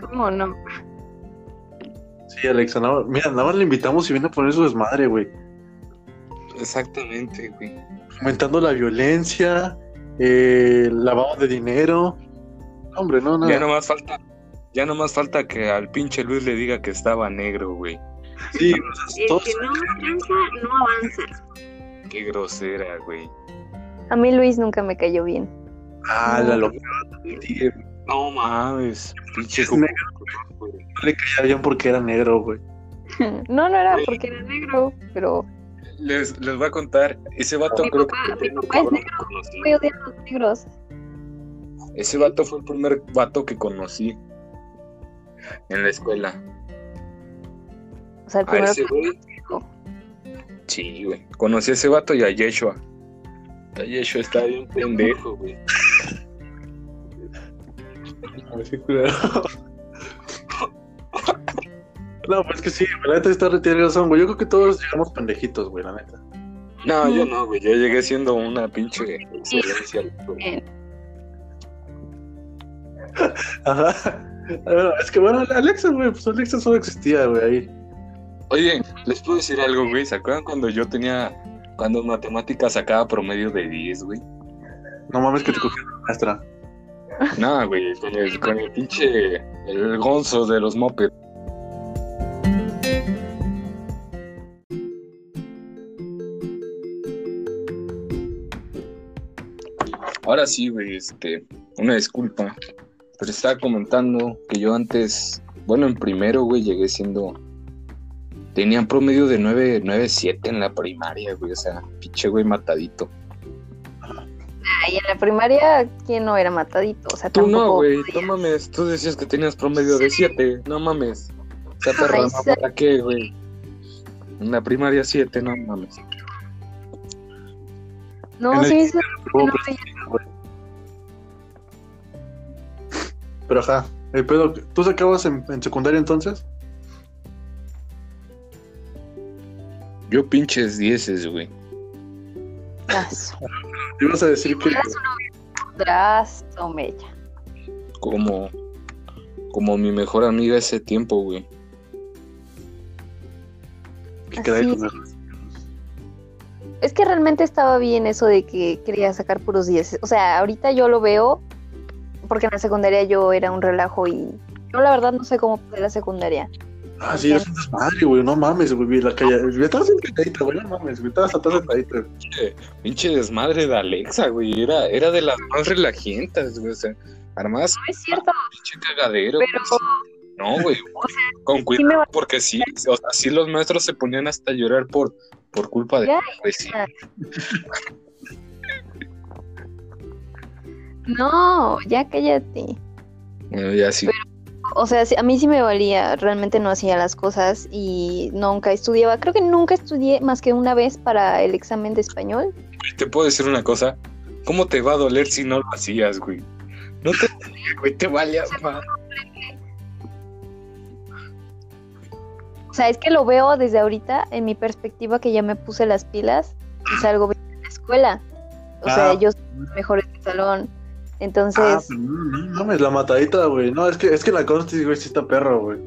[SPEAKER 3] ¿Cómo no?
[SPEAKER 1] Sí, Alexa, nada más- mira, nada más le invitamos y viene a poner su desmadre, güey.
[SPEAKER 2] Exactamente, güey.
[SPEAKER 1] Fomentando la violencia, eh, lavado de dinero. Hombre, no, nada.
[SPEAKER 2] Ya nomás falta, ya nomás falta que al pinche Luis le diga que estaba negro, güey.
[SPEAKER 1] Sí, o sea, todos-
[SPEAKER 3] no avanza, no avanza.
[SPEAKER 2] Qué grosera, güey.
[SPEAKER 3] A mí Luis nunca me cayó bien.
[SPEAKER 1] Ah, la loca.
[SPEAKER 2] No mames, pinche
[SPEAKER 1] Es negro.
[SPEAKER 2] güey.
[SPEAKER 1] no le caía bien porque era negro, güey.
[SPEAKER 3] No, no era porque era negro, pero
[SPEAKER 2] Les, les voy a contar, ese vato
[SPEAKER 3] Mi
[SPEAKER 2] creo
[SPEAKER 3] papá-
[SPEAKER 2] que
[SPEAKER 3] mi
[SPEAKER 2] el
[SPEAKER 3] papá es
[SPEAKER 2] que conocí.
[SPEAKER 3] voy a odiar a los negros.
[SPEAKER 2] Ese vato fue el primer vato que conocí en la escuela.
[SPEAKER 3] O sea, el
[SPEAKER 2] A
[SPEAKER 3] primero
[SPEAKER 2] ese güey. Sí, güey. Conocí a ese vato y a Yeshua. A Yeshua está bien pendejo, güey.
[SPEAKER 1] No, pues es que sí, la neta está tiene razón, güey. Yo creo que todos llegamos pendejitos, güey, la neta.
[SPEAKER 2] No, yo no, güey. Yo llegué siendo una pinche excelencia. güey.
[SPEAKER 1] Ajá. Bueno, es que bueno, Alexa, güey, pues Alexa solo existía, güey, ahí.
[SPEAKER 2] Oye, les puedo decir algo, güey. ¿Se acuerdan cuando yo tenía. Cuando en matemáticas sacaba promedio de 10, güey?
[SPEAKER 1] No mames que te cogió la maestra.
[SPEAKER 2] No, güey. Con el, con el pinche. El gonzo de los mopeds. Ahora sí, güey, este, una disculpa, pero estaba comentando que yo antes, bueno, en primero, güey, llegué siendo, tenía un promedio de 9, 9.7 en la primaria, güey, o sea, pinche güey matadito.
[SPEAKER 3] Y en la primaria, ¿quién no era matadito? O sea,
[SPEAKER 2] Tú
[SPEAKER 3] tampoco.
[SPEAKER 2] no, güey, no mames, tú decías que tenías promedio de 7, no mames. O sea, perra,
[SPEAKER 3] Ay.
[SPEAKER 2] ¿para qué, güey? En la primaria 7, no mames.
[SPEAKER 3] No,
[SPEAKER 1] el-
[SPEAKER 3] sí, sí, no,
[SPEAKER 1] pues, Pero ajá, el pedo, ¿tú sacabas en, en secundaria entonces?
[SPEAKER 2] Yo pinches dieces, güey.
[SPEAKER 1] Te ibas a decir que
[SPEAKER 3] mecha.
[SPEAKER 2] Como, como mi mejor amiga ese tiempo, güey.
[SPEAKER 3] Así es. Que realmente estaba bien eso de que quería sacar puros 10. O sea, ahorita yo lo veo porque en la secundaria yo era un relajo y yo la verdad no sé cómo pasé la secundaria.
[SPEAKER 1] Ah, sí, eres un desmadre, güey, no mames, güey, la calle. Estabas sentadita, güey, no mames, güey, estabas atrás sentadita.
[SPEAKER 2] Pinche, pinche desmadre de Alexa, güey. Era, era de las más relajientas, güey. O sea, armas
[SPEAKER 3] No es cierto,
[SPEAKER 2] pinche cagadero.
[SPEAKER 3] pero
[SPEAKER 2] güey. No, güey.
[SPEAKER 3] o sea,
[SPEAKER 2] Con
[SPEAKER 3] sí
[SPEAKER 2] cuidado,
[SPEAKER 3] me va-
[SPEAKER 2] porque sí, o sea, sí los maestros se ponían hasta a llorar por, por culpa de
[SPEAKER 3] Ya,
[SPEAKER 2] pues sí.
[SPEAKER 3] no, ya cállate.
[SPEAKER 2] Bueno, ya sí.
[SPEAKER 3] O sea, sí, a mí sí me valía, realmente no hacía las cosas y nunca estudiaba. Creo que nunca estudié más que una vez para el examen de español.
[SPEAKER 2] Te puedo decir una cosa. ¿Cómo te va a doler si no lo hacías, güey? No te güey, te valía más.
[SPEAKER 3] O sea, es que lo veo desde ahorita, en mi perspectiva, que ya me puse las pilas y salgo bien de la escuela. O sea,
[SPEAKER 1] Ah.
[SPEAKER 3] yo soy mejor en el salón. Entonces,
[SPEAKER 1] Ah, pero no, no mames, la matadita, güey. No, es que, es que la Consti, güey, sí está perro, güey.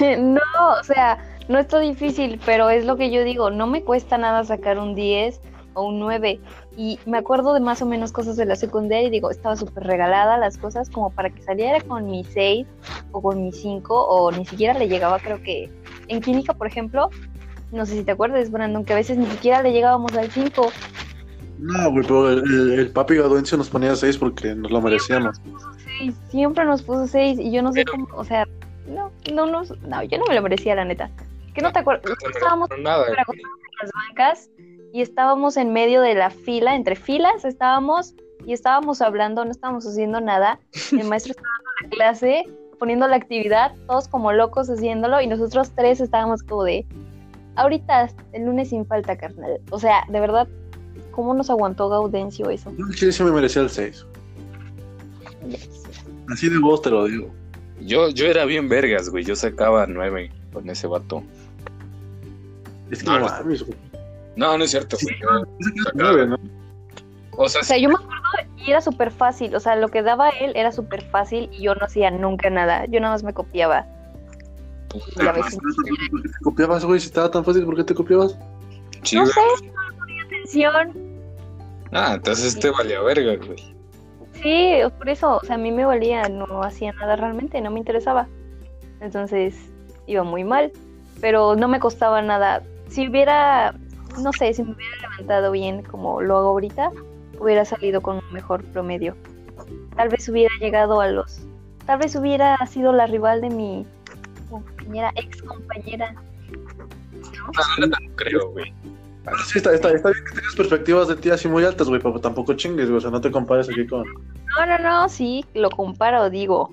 [SPEAKER 3] no, o sea, no está difícil, pero es lo que yo digo, no me cuesta nada sacar un 10 o un 9. Y me acuerdo de más o menos cosas de la secundaria y digo, estaba súper regalada las cosas como para que saliera con mi 6 o con mi 5 o ni siquiera le llegaba, creo que en química, por ejemplo, no sé si te acuerdas, Brandon, que a veces ni siquiera le llegábamos al 5.
[SPEAKER 1] No, güey, pero el, papi Gaduencio nos ponía seis porque nos lo merecíamos.
[SPEAKER 3] Sí, siempre nos puso 6 y yo no sé cómo, o sea, no, no, no, no, yo no me lo merecía, la neta. Que no te acuerdas,
[SPEAKER 2] No te
[SPEAKER 3] estábamos
[SPEAKER 2] nada, güey.
[SPEAKER 3] las bancas y estábamos en medio de la fila, entre filas estábamos y estábamos hablando, no estábamos haciendo nada. El maestro estaba dando la clase, poniendo la actividad, todos como locos haciéndolo y nosotros tres estábamos como de, ahorita el lunes sin falta, carnal. O sea, de verdad, ¿cómo nos aguantó Gaudencio eso?
[SPEAKER 1] Yo en Chile sí me merecía el seis. Así de vos te lo digo.
[SPEAKER 2] Yo, yo era bien vergas, güey. Yo sacaba nueve con ese vato.
[SPEAKER 1] Es que
[SPEAKER 2] No,
[SPEAKER 1] no,
[SPEAKER 2] no. No, no es cierto, güey. Yo sacaba-
[SPEAKER 1] Nueve, ¿no?
[SPEAKER 2] O sea,
[SPEAKER 3] O sea, yo me acuerdo y era súper fácil, o sea, lo que daba él era súper fácil y yo no hacía nunca nada, yo nada más me copiaba.
[SPEAKER 2] puta
[SPEAKER 3] Y a
[SPEAKER 2] madre.
[SPEAKER 3] veces
[SPEAKER 1] ¿Por qué te copiabas, güey? Si estaba tan fácil, ¿por qué te copiabas?
[SPEAKER 2] Sí,
[SPEAKER 3] no
[SPEAKER 2] güey.
[SPEAKER 3] sé, no ponía atención.
[SPEAKER 2] Ah, entonces te valía verga, güey.
[SPEAKER 3] Sí, por eso, o sea, a mí me valía, no hacía nada realmente, no me interesaba. Entonces, iba muy mal, pero no me costaba nada. Si hubiera, no sé, si me hubiera levantado bien como lo hago ahorita, hubiera salido con un mejor promedio. Tal vez hubiera llegado a los, tal vez hubiera sido la rival de mi compañera, ex compañera.
[SPEAKER 2] No, no creo, güey.
[SPEAKER 1] Pero sí, está, está, está bien que tengas perspectivas de ti así muy altas, güey, pero tampoco chingues, güey. O sea, no te compares aquí con.
[SPEAKER 3] No, no, no, sí, lo comparo, digo.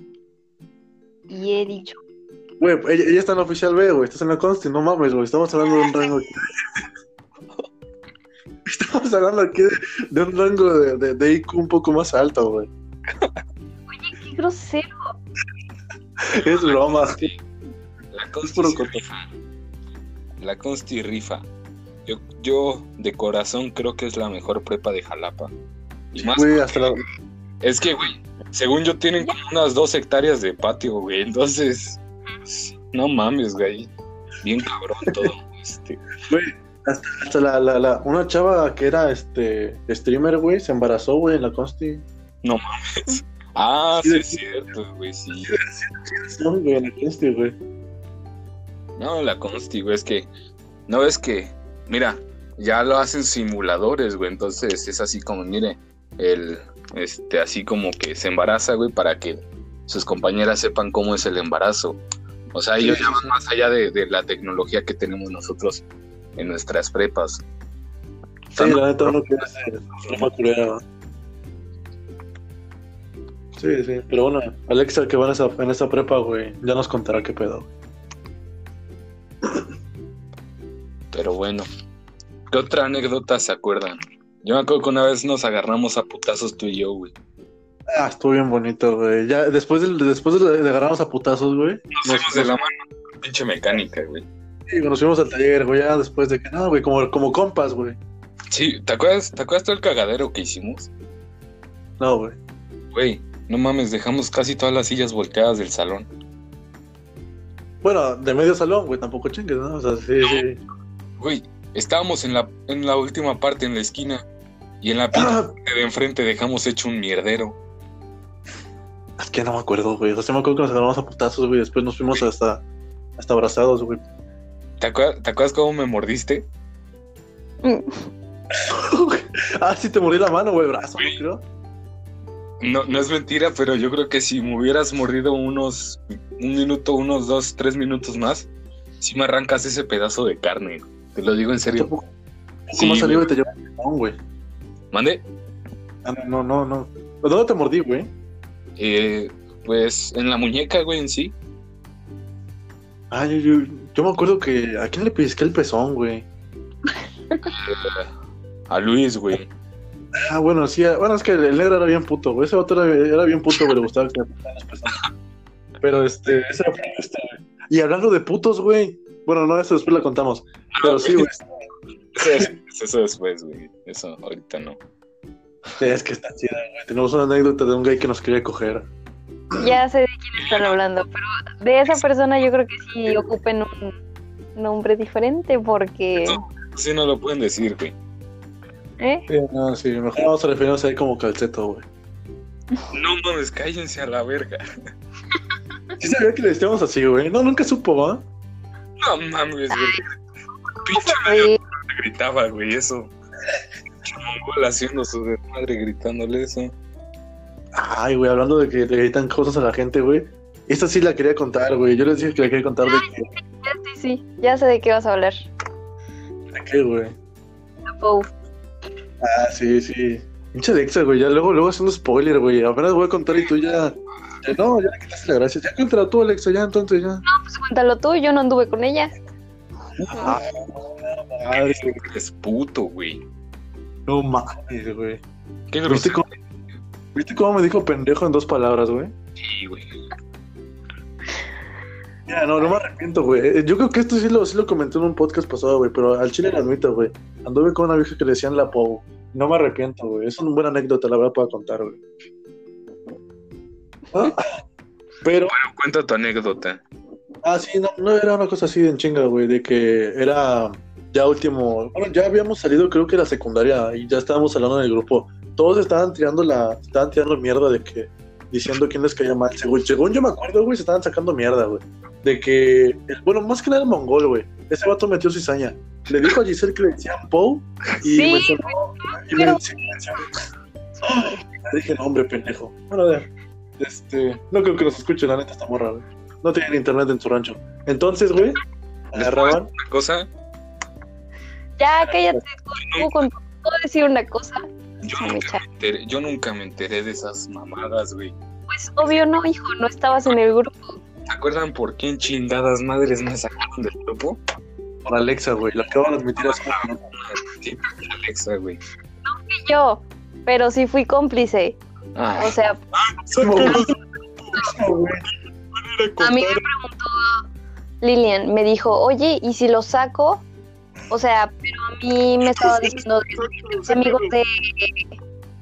[SPEAKER 3] Y he dicho.
[SPEAKER 1] Güey, ella, ella está en la oficial B, güey. Estás en la Consti, no mames, güey. Estamos hablando de un rango. Estamos hablando aquí de, de un rango de, de, de IQ un poco más alto, güey.
[SPEAKER 3] Qué grosero.
[SPEAKER 1] Es broma.
[SPEAKER 2] Sí. La Consti rifa. La Consti rifa. Yo, yo de corazón creo que es la mejor prepa de Jalapa. Y más
[SPEAKER 1] Güey, hasta la.
[SPEAKER 2] Es que, güey, según yo tienen como unas dos hectáreas de patio, güey. Entonces, no mames, güey. Bien cabrón todo. Este,
[SPEAKER 1] Güey, hasta, hasta la, la, la. Una chava que era este streamer, güey, se embarazó, güey, en la Consti.
[SPEAKER 2] no mames. Ah,
[SPEAKER 1] Sí,
[SPEAKER 2] es cierto, güey, sí.
[SPEAKER 1] Sí, güey, la Consti, güey.
[SPEAKER 2] No, la Consti, güey, es que. No ves que. Mira, ya lo hacen simuladores, güey. Entonces es así como, mire, el. Este, así como que se embaraza, güey, para que sus compañeras sepan cómo es el embarazo. O sea, ellos
[SPEAKER 1] Sí,
[SPEAKER 2] ya van más allá de, de la tecnología que tenemos nosotros en nuestras prepas.
[SPEAKER 1] Sí, la neta, que hace forma güey. Sí, sí, pero bueno, Alexa que va en esa, en esa prepa, güey, ya nos contará qué pedo.
[SPEAKER 2] Pero bueno, ¿qué otra anécdota se acuerdan? Yo me acuerdo que una vez nos agarramos a putazos tú y yo, güey.
[SPEAKER 1] Ah, estuvo bien bonito, güey. Ya después de, después de, de agarrarnos a putazos, güey,
[SPEAKER 2] Nos
[SPEAKER 1] nos,
[SPEAKER 2] fuimos de la mano, pinche mecánica, güey.
[SPEAKER 1] sí, nos fuimos al taller, güey, ya después de que, no, güey, como, como compas, güey.
[SPEAKER 2] Sí, ¿te acuerdas, ¿te acuerdas todo el cagadero que hicimos?
[SPEAKER 1] No, güey.
[SPEAKER 2] Güey, no mames, dejamos casi todas las sillas volteadas del salón.
[SPEAKER 1] Bueno, de medio salón, güey, tampoco chingues, ¿no? O sea, sí, sí.
[SPEAKER 2] Güey, estábamos en la, en la última parte, en la esquina, y en la
[SPEAKER 1] Ah,
[SPEAKER 2] de enfrente dejamos hecho un mierdero.
[SPEAKER 1] es que no me acuerdo, güey. O sea, me acuerdo que nos agarramos a putazos, güey, después nos fuimos hasta, hasta abrazados, güey.
[SPEAKER 2] ¿Te acuerdas, ¿Te acuerdas cómo me mordiste?
[SPEAKER 1] Ah, sí, te morí la mano, güey, brazo,
[SPEAKER 2] Güey.
[SPEAKER 1] creo.
[SPEAKER 2] No, no es mentira, pero yo creo que si me hubieras mordido unos un minuto, unos dos, tres minutos más, si me arrancas ese pedazo de carne. Te lo digo en serio.
[SPEAKER 1] ¿Cómo
[SPEAKER 2] Sí,
[SPEAKER 1] salió y te llevó un limón, güey?
[SPEAKER 2] Mande.
[SPEAKER 1] Ah, no, no, no, no. ¿Dónde te mordí, güey?
[SPEAKER 2] Eh, pues en la muñeca, güey, en sí.
[SPEAKER 1] Ah, yo, yo, yo me acuerdo que. ¿A quién le pisqué el pezón, güey?
[SPEAKER 2] A Luis, güey.
[SPEAKER 1] Ah, bueno, sí. Bueno, es que el negro era bien puto, güey. Ese otro era, era bien puto, güey. Le gustaba que le los pezones. Pero este, ese era este, güey. Y hablando de putos, güey. Bueno, no, eso después la contamos. Pero sí, güey.
[SPEAKER 2] Eso, es- eso después, güey. Eso ahorita no.
[SPEAKER 1] Es que está chida, güey. Tenemos una anécdota de un gay que nos quería coger.
[SPEAKER 3] Ya sé de quién están hablando, pero de esa persona yo creo que sí ocupen un nombre diferente porque...
[SPEAKER 2] Sí, no lo pueden decir, güey.
[SPEAKER 3] ¿eh?
[SPEAKER 1] Sí, no, sí, mejor vamos a referirnos ahí como calceto, güey.
[SPEAKER 2] No mames, cállense a la verga.
[SPEAKER 1] Sí sabía que le decíamos así, güey. No, nunca supo, ¿va?
[SPEAKER 2] No mames, güey. Pinche
[SPEAKER 3] Güey,
[SPEAKER 2] gritaba, güey, eso. Mongol haciendo su desmadre gritándole eso.
[SPEAKER 1] Ay, güey, hablando de que le gritan cosas a la gente, güey. Esta sí la quería contar, güey. Yo les dije que la quería contar de que...
[SPEAKER 3] sí, sí, ya sé de qué vas a hablar.
[SPEAKER 1] ¿De qué, güey?
[SPEAKER 3] Oh,
[SPEAKER 1] Ah, sí, sí. Pinche Alexa, güey. Ya luego, luego haciendo spoiler, güey. Apenas voy a contar y tú ya... ya no, ya le quitaste la gracia. Ya cuéntala tú, Alexa, ya, entonces ya.
[SPEAKER 3] pues cuéntalo tú, yo no anduve con ella.
[SPEAKER 1] Ah, madre, güey.
[SPEAKER 2] Es puto, güey.
[SPEAKER 1] No mames, güey.
[SPEAKER 2] Qué
[SPEAKER 1] ¿Viste cómo, ¿Viste cómo me dijo pendejo en dos palabras, güey?
[SPEAKER 2] Sí, güey.
[SPEAKER 1] Mira, no, no me arrepiento, güey. Eh, Yo creo que esto sí lo, sí lo comenté en un podcast pasado, güey, pero al chile lo admito, güey. Anduve con una vieja que le decían la Pou. No me arrepiento, güey. Es una buena anécdota, la verdad, para contar, güey. Pero,
[SPEAKER 2] Bueno, cuenta tu anécdota.
[SPEAKER 1] ah, sí, no, no era una cosa así de en chinga, güey, de que era ya último. Bueno, ya habíamos salido, creo que la secundaria, y ya estábamos hablando en el grupo. Todos estaban tirando la, estaban tirando mierda de que, diciendo quién les caía mal. Según, según yo me acuerdo, güey, se estaban sacando mierda, güey. De que, el- bueno, más que nada el mongol, güey. Ese vato metió cizaña. Le dijo a Giselle que le decían Pou y
[SPEAKER 3] Sí,
[SPEAKER 1] mencionó. Y
[SPEAKER 3] pero-
[SPEAKER 1] men- sí, mencionó. Dije, no, hombre, pendejo. Bueno, a ver. Este, no creo que nos escuchen, la neta está morra, güey. No tienen internet en su rancho. Entonces, güey, agarraban.
[SPEAKER 2] Una cosa,
[SPEAKER 3] Ya, cállate, tú, con- puedo decir una cosa.
[SPEAKER 2] yo nunca me enteré, yo nunca me enteré de esas mamadas, güey.
[SPEAKER 3] Pues obvio no, hijo, no estabas en el grupo.
[SPEAKER 2] ¿Se acuerdan por qué en chingadas madres me sacaron del grupo?
[SPEAKER 1] Por Alexa, güey. Lo acaban de admitir hace un minuto.
[SPEAKER 2] Sí, Alexa, güey.
[SPEAKER 3] Fui yo, pero sí fui cómplice.
[SPEAKER 2] Ay,
[SPEAKER 3] O sea, a mí me preguntó Lilian, me dijo, oye, ¿y si lo saco? O sea, pero a mí me estaba diciendo de los amigos de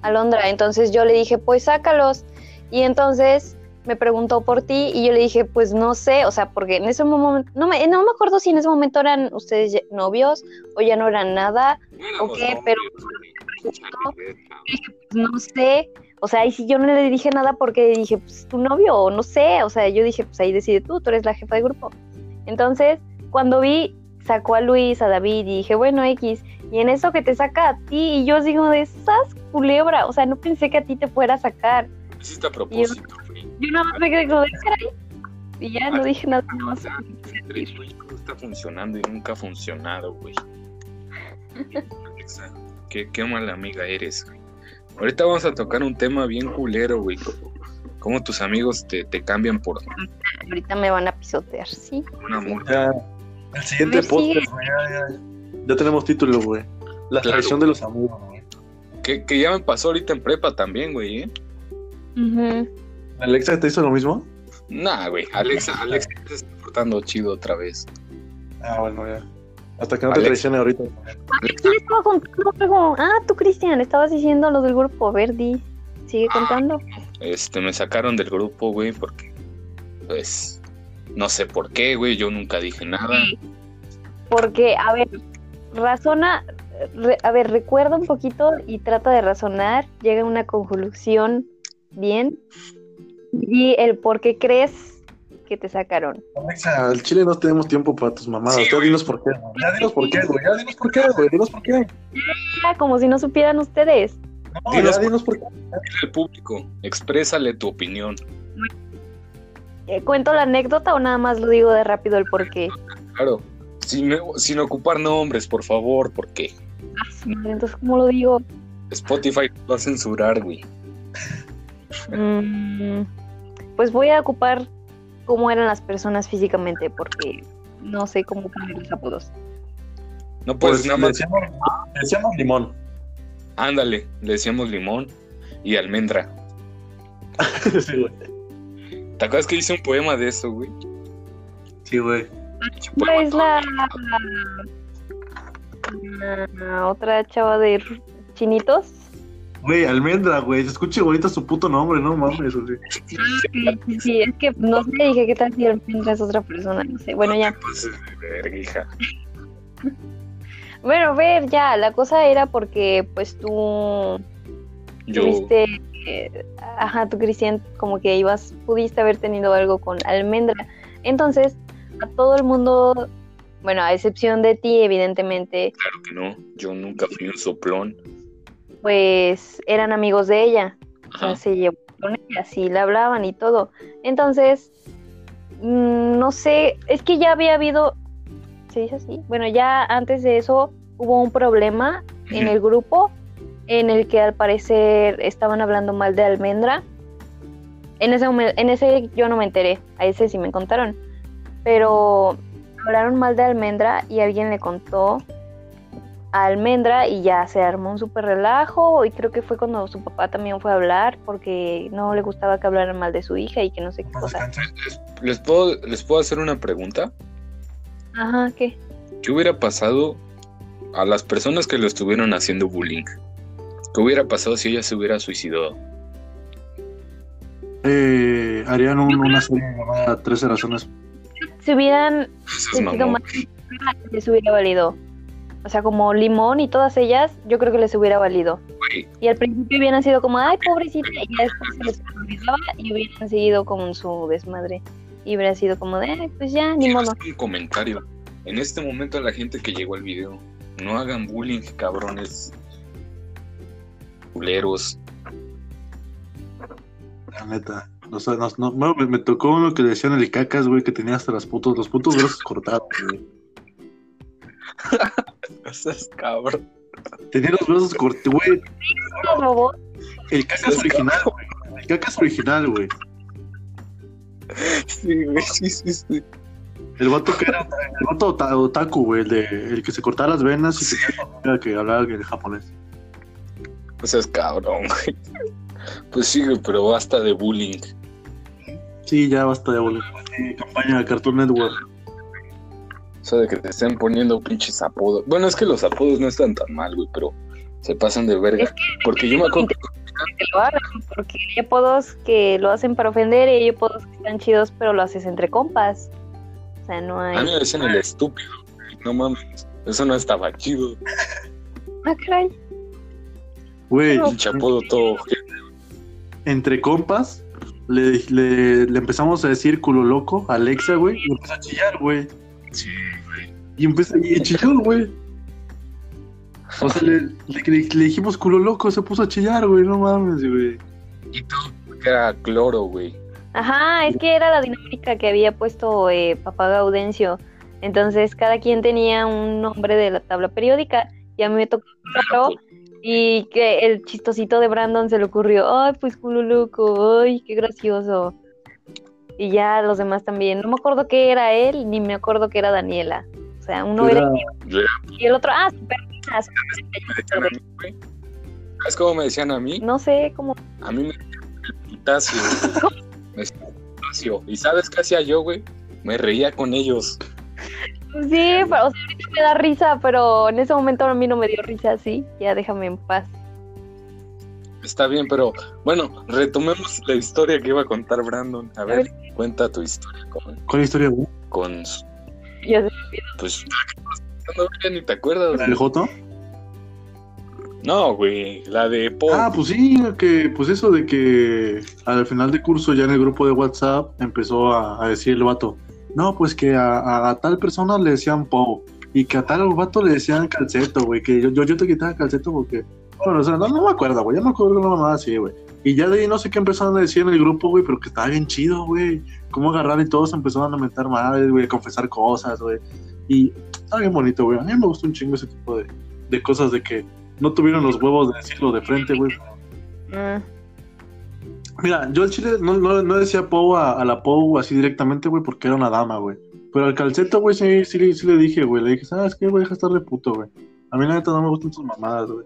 [SPEAKER 3] Alondra, entonces yo le dije, pues sácalos. Y entonces me preguntó por ti y yo le dije, pues no sé, o sea, porque en ese momento, no me, no me acuerdo si en ese momento eran ustedes novios o ya no eran nada, ok,
[SPEAKER 2] novios,
[SPEAKER 3] pero-
[SPEAKER 2] güey.
[SPEAKER 3] pues no sé, o sea, y si yo no le dije nada porque dije, pues tu novio, o no sé, o sea, yo dije, pues ahí decide tú, tú eres la jefa de grupo. Entonces, cuando vi, sacó a Luis, a David, y dije, bueno, X, y en eso que te saca a ti, y yo como de, esas culebra, o sea, no pensé que a ti te fuera a sacar.
[SPEAKER 2] Hiciste a propósito, güey.
[SPEAKER 3] Yo nada más me quedé como caray, y ya no dije nada más.
[SPEAKER 2] Yo está funcionando y nunca ha funcionado, güey. Qué, qué mala amiga eres, güey. Ahorita vamos a tocar un tema bien culero, güey. Cómo tus amigos te, te cambian por
[SPEAKER 3] Ahorita me van a pisotear, sí.
[SPEAKER 2] un amor.
[SPEAKER 1] Ya, el siguiente podcast, güey. Ya, ya, ya tenemos título, güey. La
[SPEAKER 2] Claro.
[SPEAKER 1] traición de los amigos, güey.
[SPEAKER 2] Que, que ya me pasó ahorita en prepa también, güey, ¿eh?
[SPEAKER 3] Ujú.
[SPEAKER 1] ¿Alexa te hizo lo mismo?
[SPEAKER 2] Nah, güey. Alexa, Alexa se está portando chido otra vez.
[SPEAKER 1] Ah, bueno, ya. Hasta que no te traicione ahorita.
[SPEAKER 3] ¿Qué le estaba contando? Como, ah, tú, Cristian, estabas diciendo lo del grupo Verdi. Sigue
[SPEAKER 2] Ah.
[SPEAKER 3] contando.
[SPEAKER 2] Este, me sacaron del grupo, güey, porque, pues, no sé por qué, güey. Yo nunca dije nada.
[SPEAKER 3] Porque, a ver, razona, re- a ver, recuerda un poquito y trata de razonar, llega a una conclusión bien y el por qué crees que te sacaron.
[SPEAKER 1] Alexa, al chile no tenemos tiempo para tus mamadas.
[SPEAKER 2] Sí,
[SPEAKER 1] ya dinos por qué, güey. Ya dinos por qué, güey. Ya dinos por qué, güey. Dinos por qué.
[SPEAKER 3] Ah, como si no supieran ustedes.
[SPEAKER 1] No,
[SPEAKER 2] Dinos
[SPEAKER 1] ya
[SPEAKER 2] por-
[SPEAKER 1] dinos por qué.
[SPEAKER 2] Dile al público, exprésale tu opinión.
[SPEAKER 3] Eh, ¿Cuento la anécdota o nada más lo digo de rápido el por qué?
[SPEAKER 2] Claro. Sin, sin ocupar nombres, por favor, porque
[SPEAKER 3] Entonces, ¿cómo lo digo?
[SPEAKER 2] Spotify va a censurar, güey.
[SPEAKER 3] Mm, pues voy a ocupar cómo eran las personas físicamente, porque no sé cómo poner los apodos.
[SPEAKER 2] No, pues,
[SPEAKER 1] Pues
[SPEAKER 2] nada
[SPEAKER 1] le
[SPEAKER 2] más.
[SPEAKER 1] decíamos, le decíamos limón.
[SPEAKER 2] Ándale, le decíamos limón y almendra.
[SPEAKER 1] sí, güey.
[SPEAKER 2] ¿Te acuerdas que hice un poema de eso, güey?
[SPEAKER 1] Sí, güey.
[SPEAKER 3] Pues
[SPEAKER 2] todo
[SPEAKER 3] la, la otra chava de chinitos.
[SPEAKER 1] Güey, almendra, güey. Se escucha bonito su puto nombre, no mames, güey.
[SPEAKER 3] Sí, sí, sí, es que no sé, dije, ¿qué tal si Almendra es otra persona? No sé, bueno, ya.
[SPEAKER 2] Pues, verga, hija.
[SPEAKER 3] Bueno, ver, ya, la cosa era porque, pues, tú
[SPEAKER 2] Yo,
[SPEAKER 3] tuviste, eh, ajá, tú, Cristian, como que ibas, pudiste haber tenido algo con Almendra. Entonces, a todo el mundo, bueno, a excepción de ti, evidentemente,
[SPEAKER 2] claro que no. Yo nunca fui un soplón.
[SPEAKER 3] Pues, eran amigos de ella. O sea, se llevó con ella, sí le hablaban y todo. Entonces, mm, no sé, es que ya había habido, ¿se dice así? Bueno, ya antes de eso hubo un problema en el grupo en el que al parecer estaban hablando mal de Almendra. En ese, en ese yo no me enteré, a ese sí me contaron. Pero hablaron mal de Almendra y alguien le contó a Almendra y ya se armó un súper relajo y creo que fue cuando su papá también fue a hablar porque no le gustaba que hablaran mal de su hija y que no sé qué cosa.
[SPEAKER 2] ¿Les, les puedo, ¿Les puedo hacer una pregunta?
[SPEAKER 3] Ajá, ¿qué?
[SPEAKER 2] ¿Qué hubiera pasado a las personas que lo estuvieron haciendo bullying? ¿Qué hubiera pasado si ella se hubiera suicidado?
[SPEAKER 1] Eh, harían un- una serie llamada 13 razones.
[SPEAKER 3] Si hubieran sentido más, les hubiera valido. O sea, como Limón y todas ellas, yo creo que les hubiera valido. Y al principio hubieran sido como, ay, pobrecita, y ya después se les olvidaba y hubieran seguido con su desmadre. Y hubiera sido como de, "Ay, pues ya, ni modo.
[SPEAKER 2] un comentario. En este momento a la gente que llegó al video, no hagan bullying, cabrones. Culeros.
[SPEAKER 1] La neta. O sea, no- bueno, me, me tocó uno que le decían el cacas, güey, que tenía hasta las putos, los putos brazos cortados, güey.
[SPEAKER 2] Esas cabrón.
[SPEAKER 1] Tenía los brazos cortados, güey. El cacas original, güey. El cacas original, güey.
[SPEAKER 2] Sí, güey, sí, sí, sí.
[SPEAKER 1] El vato que era, el vato ota- otaku, güey, el, de, el que se cortaba las venas y tenía que hablar el japonés.
[SPEAKER 2] O sea, es cabrón, güey. Pues sí, güey, pero basta de bullying.
[SPEAKER 1] Sí, ya basta de. Sí, campaña de Cartoon Network.
[SPEAKER 2] O sea, de que te estén poniendo pinches apodos. Bueno, es que los apodos no están tan mal, güey, pero se pasan de verga.
[SPEAKER 3] Es
[SPEAKER 2] Porque yo me acuerdo que
[SPEAKER 3] lo hagan, porque hay apodos que lo hacen para ofender y hay apodos que están chidos, pero lo haces entre compas. O sea, no hay.
[SPEAKER 2] a mí me decían el estúpido. güey. No mames, eso no estaba chido.
[SPEAKER 3] Ah, caray.
[SPEAKER 1] Güey,
[SPEAKER 2] Pinche apodo todo.
[SPEAKER 1] entre compas, le, le, le empezamos a decir culo loco a Alexa, güey, y empezó a chillar, güey.
[SPEAKER 2] Sí, güey.
[SPEAKER 1] Y empezó y chilló, güey. O sea, le, le- le- le dijimos culo loco, se puso a chillar, güey, no mames, güey.
[SPEAKER 2] Y todo porque era cloro, güey.
[SPEAKER 3] Ajá, es que era la dinámica que había puesto eh, Papá Gaudencio. Entonces, cada quien tenía un nombre de la tabla periódica y a mí me tocó claro y que el chistosito de Brandon se le ocurrió, ay, pues culo loco, ay, qué gracioso. Y ya los demás también. No me acuerdo que era él, ni me acuerdo que era Daniela. O sea, uno era,
[SPEAKER 2] Yo era-
[SPEAKER 3] y el otro, ah, super, ah, super-
[SPEAKER 2] me decían a mí, güey. ¿Sabes cómo me decían a mí?
[SPEAKER 3] no sé cómo.
[SPEAKER 2] A mí me decían el putacio. Me decían el putacio. ¿Y sabes qué hacía yo, güey? Me reía con ellos.
[SPEAKER 3] Sí, pero, o sea, ahorita me da risa, pero en ese momento a mí no me dio risa así. Ya déjame en paz.
[SPEAKER 2] Está bien, pero bueno, retomemos la historia que iba a contar Brandon. A ver,
[SPEAKER 3] ver.
[SPEAKER 2] cuenta tu historia con,
[SPEAKER 1] ¿Cuál historia, güey?
[SPEAKER 2] con
[SPEAKER 3] Ya sé.
[SPEAKER 2] pues no, ni te acuerdas.
[SPEAKER 1] ¿La del Joto?
[SPEAKER 2] No, güey, la de Paul.
[SPEAKER 1] Ah, pues sí, que pues eso de que al final de curso ya en el grupo de WhatsApp empezó a, a decir el vato, no, pues que a, tal persona le decían Pau y que a tal vato le decían calceto, güey, que yo, yo, yo te quitaba calceto porque, o sea, no, no me acuerdo, güey, ya me acuerdo de una mamá así, güey. Y ya de ahí no sé qué empezaron a decir en el grupo, güey, pero que estaba bien chido, güey. Cómo agarrar y todos empezaron a mentar madres, güey, a confesar cosas, güey. Y estaba bien bonito, güey. A mí me gustó un chingo ese tipo de, de cosas de que no tuvieron los huevos de decirlo de frente, güey.
[SPEAKER 3] Mm,
[SPEAKER 1] Mira, yo al chile no, no, no decía Pou a, a la Pou así directamente, güey, porque era una dama, güey. Pero al calceto, güey, sí, sí, le- sí le dije, güey. Le dije, ¿sabes qué, güey? Deja de estar de puto, güey. A mí la neta no me gustan tus mamadas, güey.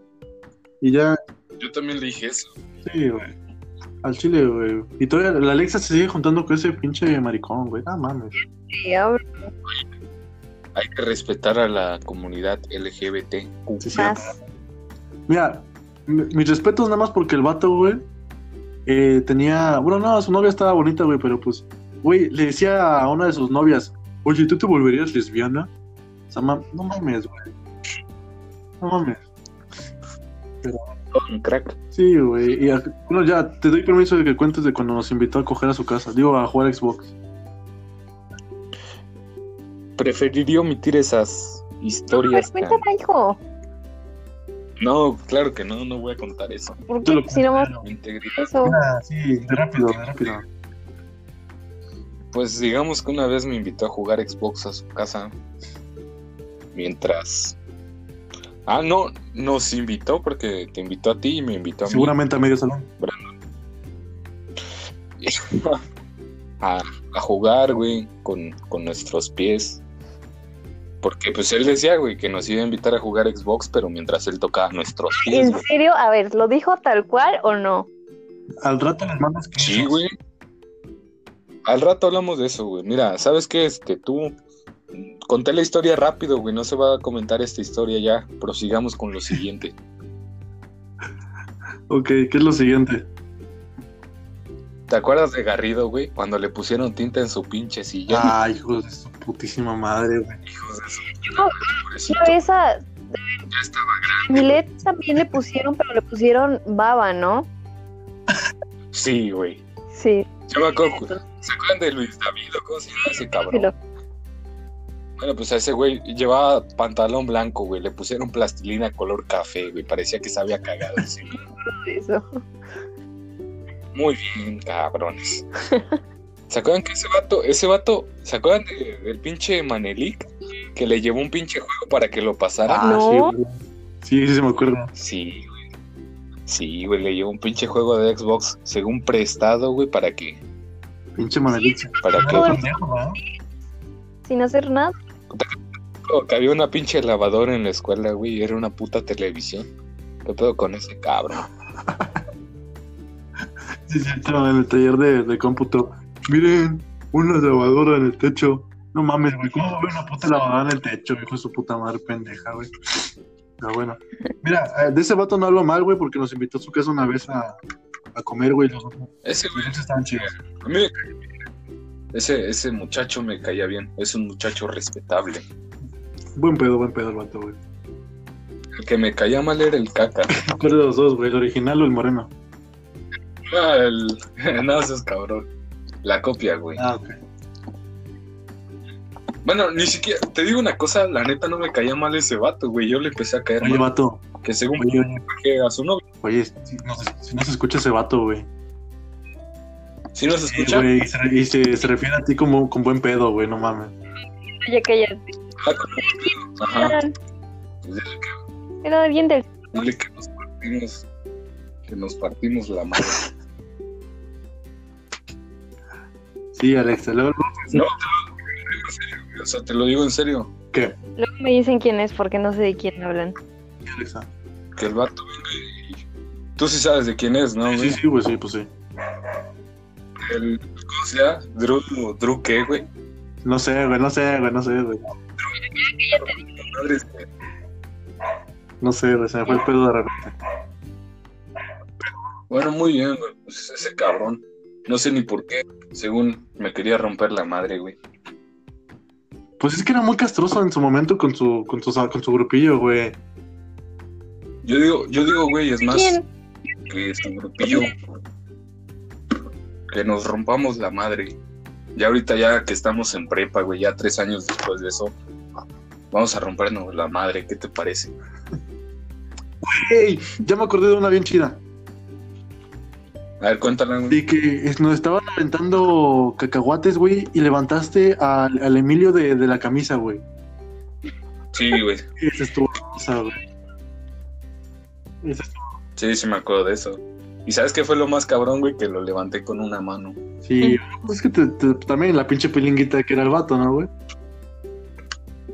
[SPEAKER 1] Y ya,
[SPEAKER 2] Yo también le dije eso.
[SPEAKER 1] sí, güey. Al chile, güey. Y todavía la Alexa se sigue juntando con ese pinche maricón, güey. No mames.
[SPEAKER 3] Sí, ahora
[SPEAKER 2] Hay que respetar a la comunidad LGBT.
[SPEAKER 1] Sí, sí.
[SPEAKER 3] más.
[SPEAKER 1] Mira, mi- mis respetos nada más porque el vato, güey, eh, tenía. Bueno, no, su novia estaba bonita, güey, pero pues, güey, le decía a una de sus novias, oye, ¿tú te volverías lesbiana? O sea, ma- no mames, güey. No mames.
[SPEAKER 2] Un crack.
[SPEAKER 1] Sí, güey. Y a- bueno, ya, te doy permiso de que cuentes de cuando nos invitó a coger a su casa. Digo, a jugar Xbox.
[SPEAKER 2] Preferiría omitir esas historias.
[SPEAKER 3] Pues
[SPEAKER 2] tan-
[SPEAKER 3] cuéntame, hijo.
[SPEAKER 2] No, claro que no, no voy a contar eso.
[SPEAKER 3] ¿Por qué?
[SPEAKER 1] lo
[SPEAKER 3] Si no más eso.
[SPEAKER 1] Ah, sí, de rápido, de rápido.
[SPEAKER 2] Pues digamos que una vez me invitó a jugar Xbox a su casa. Mientras. Ah, no, nos invitó porque te invitó a ti y me invitó a mí.
[SPEAKER 1] Seguramente a medio salón.
[SPEAKER 2] a, a jugar, güey, con, con nuestros pies. Porque pues él decía, güey, que nos iba a invitar a jugar Xbox, pero mientras él tocaba nuestros pies,
[SPEAKER 3] ¿En
[SPEAKER 2] güey.
[SPEAKER 3] serio? A ver, ¿lo dijo tal cual o no?
[SPEAKER 1] Al rato les mandas que.
[SPEAKER 2] Sí, güey. Al rato hablamos de eso, güey. Mira, ¿sabes qué? Este, tú conté la historia rápido, güey. No se va a comentar esta historia ya. Prosigamos con lo siguiente.
[SPEAKER 1] Ok, ¿qué es lo siguiente?
[SPEAKER 2] ¿Te acuerdas de Garrido, güey? Cuando le pusieron tinta en su pinche sillón.
[SPEAKER 1] Ay, hijos de su putísima madre, güey.
[SPEAKER 2] Hijos de su
[SPEAKER 3] No,
[SPEAKER 2] pobrecito.
[SPEAKER 3] Una vez a
[SPEAKER 2] Ya estaba
[SPEAKER 3] Milet también le pusieron, pero le pusieron baba, ¿no?
[SPEAKER 2] Sí, güey.
[SPEAKER 3] Sí,
[SPEAKER 2] Yo me acuerdo. ¿Se acuerdan de Luis David o cómo se llama ese
[SPEAKER 3] sí
[SPEAKER 2] cabrón? Bueno, pues a ese güey llevaba pantalón blanco, güey. Le pusieron plastilina color café, güey. Parecía que se había cagado encima.
[SPEAKER 3] eso.
[SPEAKER 2] Muy bien, cabrones. ¿Se acuerdan que ese vato, ese vato, ¿se acuerdan de- del pinche Manelik? Que le llevó un pinche juego para que lo pasara.
[SPEAKER 1] Ah,
[SPEAKER 3] No.
[SPEAKER 1] sí, güey. Sí, sí, se me acuerdo.
[SPEAKER 2] Sí, güey. Sí, güey, le llevó un pinche juego de Xbox, según prestado, güey, para que,
[SPEAKER 1] Pinche manelita.
[SPEAKER 2] para que.
[SPEAKER 3] Sin hacer nada.
[SPEAKER 2] Que había una pinche lavadora en la escuela, güey, y era una puta televisión. ¿Qué pedo con ese cabrón?
[SPEAKER 1] Sí, sí, estaba en el taller de, de cómputo. Miren, una lavadora en el techo. No mames, güey, ¿cómo haber una puta lavadora en el techo, hijo de su puta madre pendeja, güey? Pero bueno. Mira, eh, de ese vato no hablo mal, güey, porque nos invitó a su casa una vez a, a comer, güey. Los
[SPEAKER 2] Ese, güey,
[SPEAKER 1] estaban chidos.
[SPEAKER 2] a mí me. Ese, ese muchacho me caía bien. Es un muchacho respetable.
[SPEAKER 1] Buen pedo, buen pedo el vato, güey.
[SPEAKER 2] El que me caía mal era el caca.
[SPEAKER 1] ¿Cuál de los dos, güey? ¿El original o el moreno?
[SPEAKER 2] Ah, el... no, eso es cabrón. La copia, güey.
[SPEAKER 1] Ah, ok.
[SPEAKER 2] Bueno, ni siquiera, te digo una cosa, la neta no me caía mal ese vato, güey. Yo le empecé a caer
[SPEAKER 1] Oye,
[SPEAKER 2] mal,
[SPEAKER 1] vato.
[SPEAKER 2] que según
[SPEAKER 1] Oye,
[SPEAKER 2] a su novio.
[SPEAKER 1] Oye, si no, se, si no se escucha ese vato, güey.
[SPEAKER 2] ¿Sí nos
[SPEAKER 1] Sí,
[SPEAKER 2] escucha?
[SPEAKER 1] güey, y, se, y se, se refiere a ti como con buen pedo, güey, no mames.
[SPEAKER 3] Oye.
[SPEAKER 2] Ah, como- Ajá.
[SPEAKER 3] Era,
[SPEAKER 2] Pues que,
[SPEAKER 3] alguien del.
[SPEAKER 2] dile que nos partimos, que nos partimos la madre.
[SPEAKER 1] Sí, Alexa, luego,
[SPEAKER 2] No, te lo digo en serio, güey, o sea, te lo digo en serio.
[SPEAKER 1] ¿qué?
[SPEAKER 3] Luego me dicen quién es porque no sé de quién hablan.
[SPEAKER 1] ¿Qué, Alexa?
[SPEAKER 2] Que el vato venga y. Tú sí sabes de quién es, ¿no,
[SPEAKER 1] Sí,
[SPEAKER 2] güey?
[SPEAKER 1] sí, güey, sí, pues sí.
[SPEAKER 2] El, ¿Cómo se llama? Drew, Drew, ¿qué, güey?
[SPEAKER 1] No sé, güey, no sé, güey, no sé, güey. No sé, güey, se me fue el pedo de repente.
[SPEAKER 2] Bueno, muy bien, güey. Pues ese cabrón. No sé ni por qué. Según me quería romper la madre, güey.
[SPEAKER 1] Pues es que era muy castroso en su momento con su, con su, con su grupillo, güey.
[SPEAKER 2] Yo digo, yo digo, güey, es más
[SPEAKER 3] ¿Quién?
[SPEAKER 2] que su grupillo. Que nos rompamos la madre. Ya ahorita ya que estamos en prepa, güey, ya tres años después de eso. Vamos a rompernos la madre, ¿qué te parece?
[SPEAKER 1] ¡Ey! Ya me acordé de una bien chida.
[SPEAKER 2] A ver, cuéntala, güey.
[SPEAKER 1] Y que nos estaban aventando cacahuates, güey, y levantaste al, al Emilio de, de la camisa, güey.
[SPEAKER 2] Sí, güey.
[SPEAKER 1] Esa estuvo hermosa, güey. Esa estuvo-
[SPEAKER 2] Sí, sí me acuerdo de eso. ¿Y sabes qué fue lo más cabrón, güey? Que lo levanté con una mano.
[SPEAKER 1] Sí, es que te- te- también la pinche pilinguita que era el vato, ¿no, güey?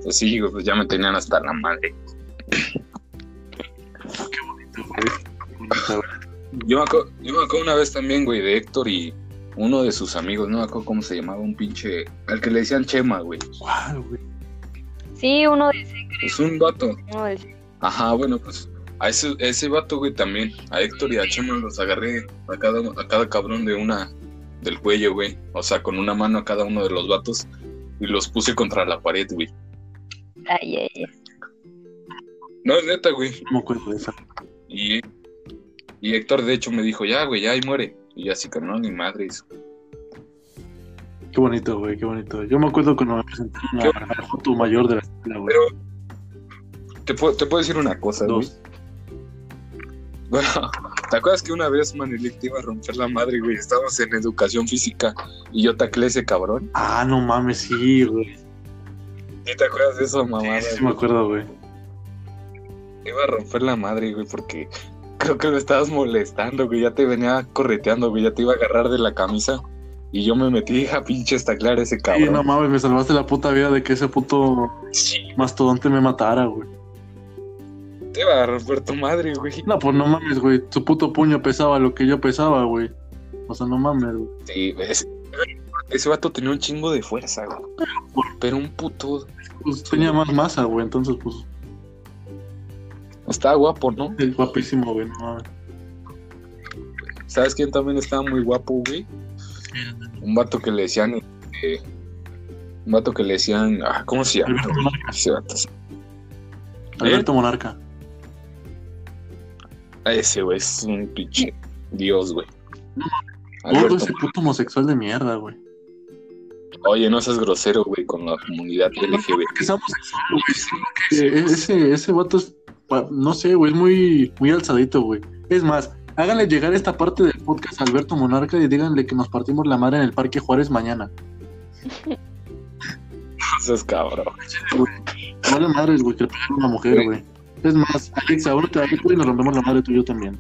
[SPEAKER 2] Pues sí, güey, pues ya me tenían hasta la madre. Yo me, acuerdo, yo me acuerdo una vez también, güey, de Héctor y uno de sus amigos, no me acuerdo cómo se llamaba, un pinche. Al que le decían Chema, güey.
[SPEAKER 1] ¿Cuál, güey?
[SPEAKER 3] Sí, uno de
[SPEAKER 2] Es un vato.
[SPEAKER 3] uno de-
[SPEAKER 2] Ajá, bueno, pues a ese, ese vato, güey, también. A Héctor y a Chema los agarré a cada, a cada cabrón de una. del cuello, güey. O sea, con una mano a cada uno de los vatos. Y los puse contra la pared, güey.
[SPEAKER 3] Ay, ay, ay.
[SPEAKER 2] No, es neta, güey.
[SPEAKER 1] No me acuerdo de esa.
[SPEAKER 2] Y, y Héctor, de hecho, me dijo, ya, güey, ya, y muere. Y así que no, ni madres.
[SPEAKER 1] Qué bonito, güey, qué bonito. Yo me acuerdo cuando me presentaron
[SPEAKER 2] Qué
[SPEAKER 1] a- al foto mayor de la escuela, güey.
[SPEAKER 2] Pero, ¿te puedo, te puedo decir una cosa, güey? Bueno, ¿te acuerdas que una vez Manelik te iba a romper la madre, güey? Estábamos en educación física y yo taclé ese cabrón.
[SPEAKER 1] Ah, no mames, sí, güey.
[SPEAKER 2] ¿Sí te acuerdas de eso, mamá?
[SPEAKER 1] Sí, sí me acuerdo, güey.
[SPEAKER 2] Iba a romper la madre, güey, porque creo que me estabas molestando, güey. Ya te venía correteando, güey. Ya te iba a agarrar de la camisa. Y yo me metí a pinches taclar a ese
[SPEAKER 1] Sí,
[SPEAKER 2] cabrón.
[SPEAKER 1] no mames, me salvaste la puta vida de que ese puto
[SPEAKER 2] Sí,
[SPEAKER 1] mastodonte me matara, güey.
[SPEAKER 2] Te iba a romper tu madre, güey.
[SPEAKER 1] No, pues no mames, güey. Su puto puño pesaba lo que yo pesaba, güey. O sea, no mames, güey.
[SPEAKER 2] Sí, ese, ese vato tenía un chingo de fuerza, güey. Pero un puto.
[SPEAKER 1] Pues tenía más masa, güey. Entonces, pues,
[SPEAKER 2] Estaba guapo, ¿no?
[SPEAKER 1] es guapísimo, güey. No mames.
[SPEAKER 2] ¿Sabes quién también estaba muy guapo, güey? Un vato que le decían. eh, un vato que le decían. ah, ¿Cómo se llama?
[SPEAKER 1] Alberto? Monarca. Alberto Monarca.
[SPEAKER 2] Ese, güey, es un pinche dios, güey.
[SPEAKER 1] Gordo
[SPEAKER 2] Alberto,
[SPEAKER 1] ese puto homosexual de mierda, güey.
[SPEAKER 2] Oye, no seas grosero, güey, con la comunidad LGBT.
[SPEAKER 1] Que güey. Eh, Ese, ese vato es, pa- no sé, güey, es muy, muy alzadito, güey. Es más, háganle llegar esta parte del podcast a Alberto Monarca y díganle que nos partimos la madre en el Parque Juárez mañana.
[SPEAKER 2] Eso es cabrón.
[SPEAKER 1] Vale madres, güey, que le pegaron a una mujer, güey. Es más, Alexa, únete a y nos rompemos la madre tú y yo también.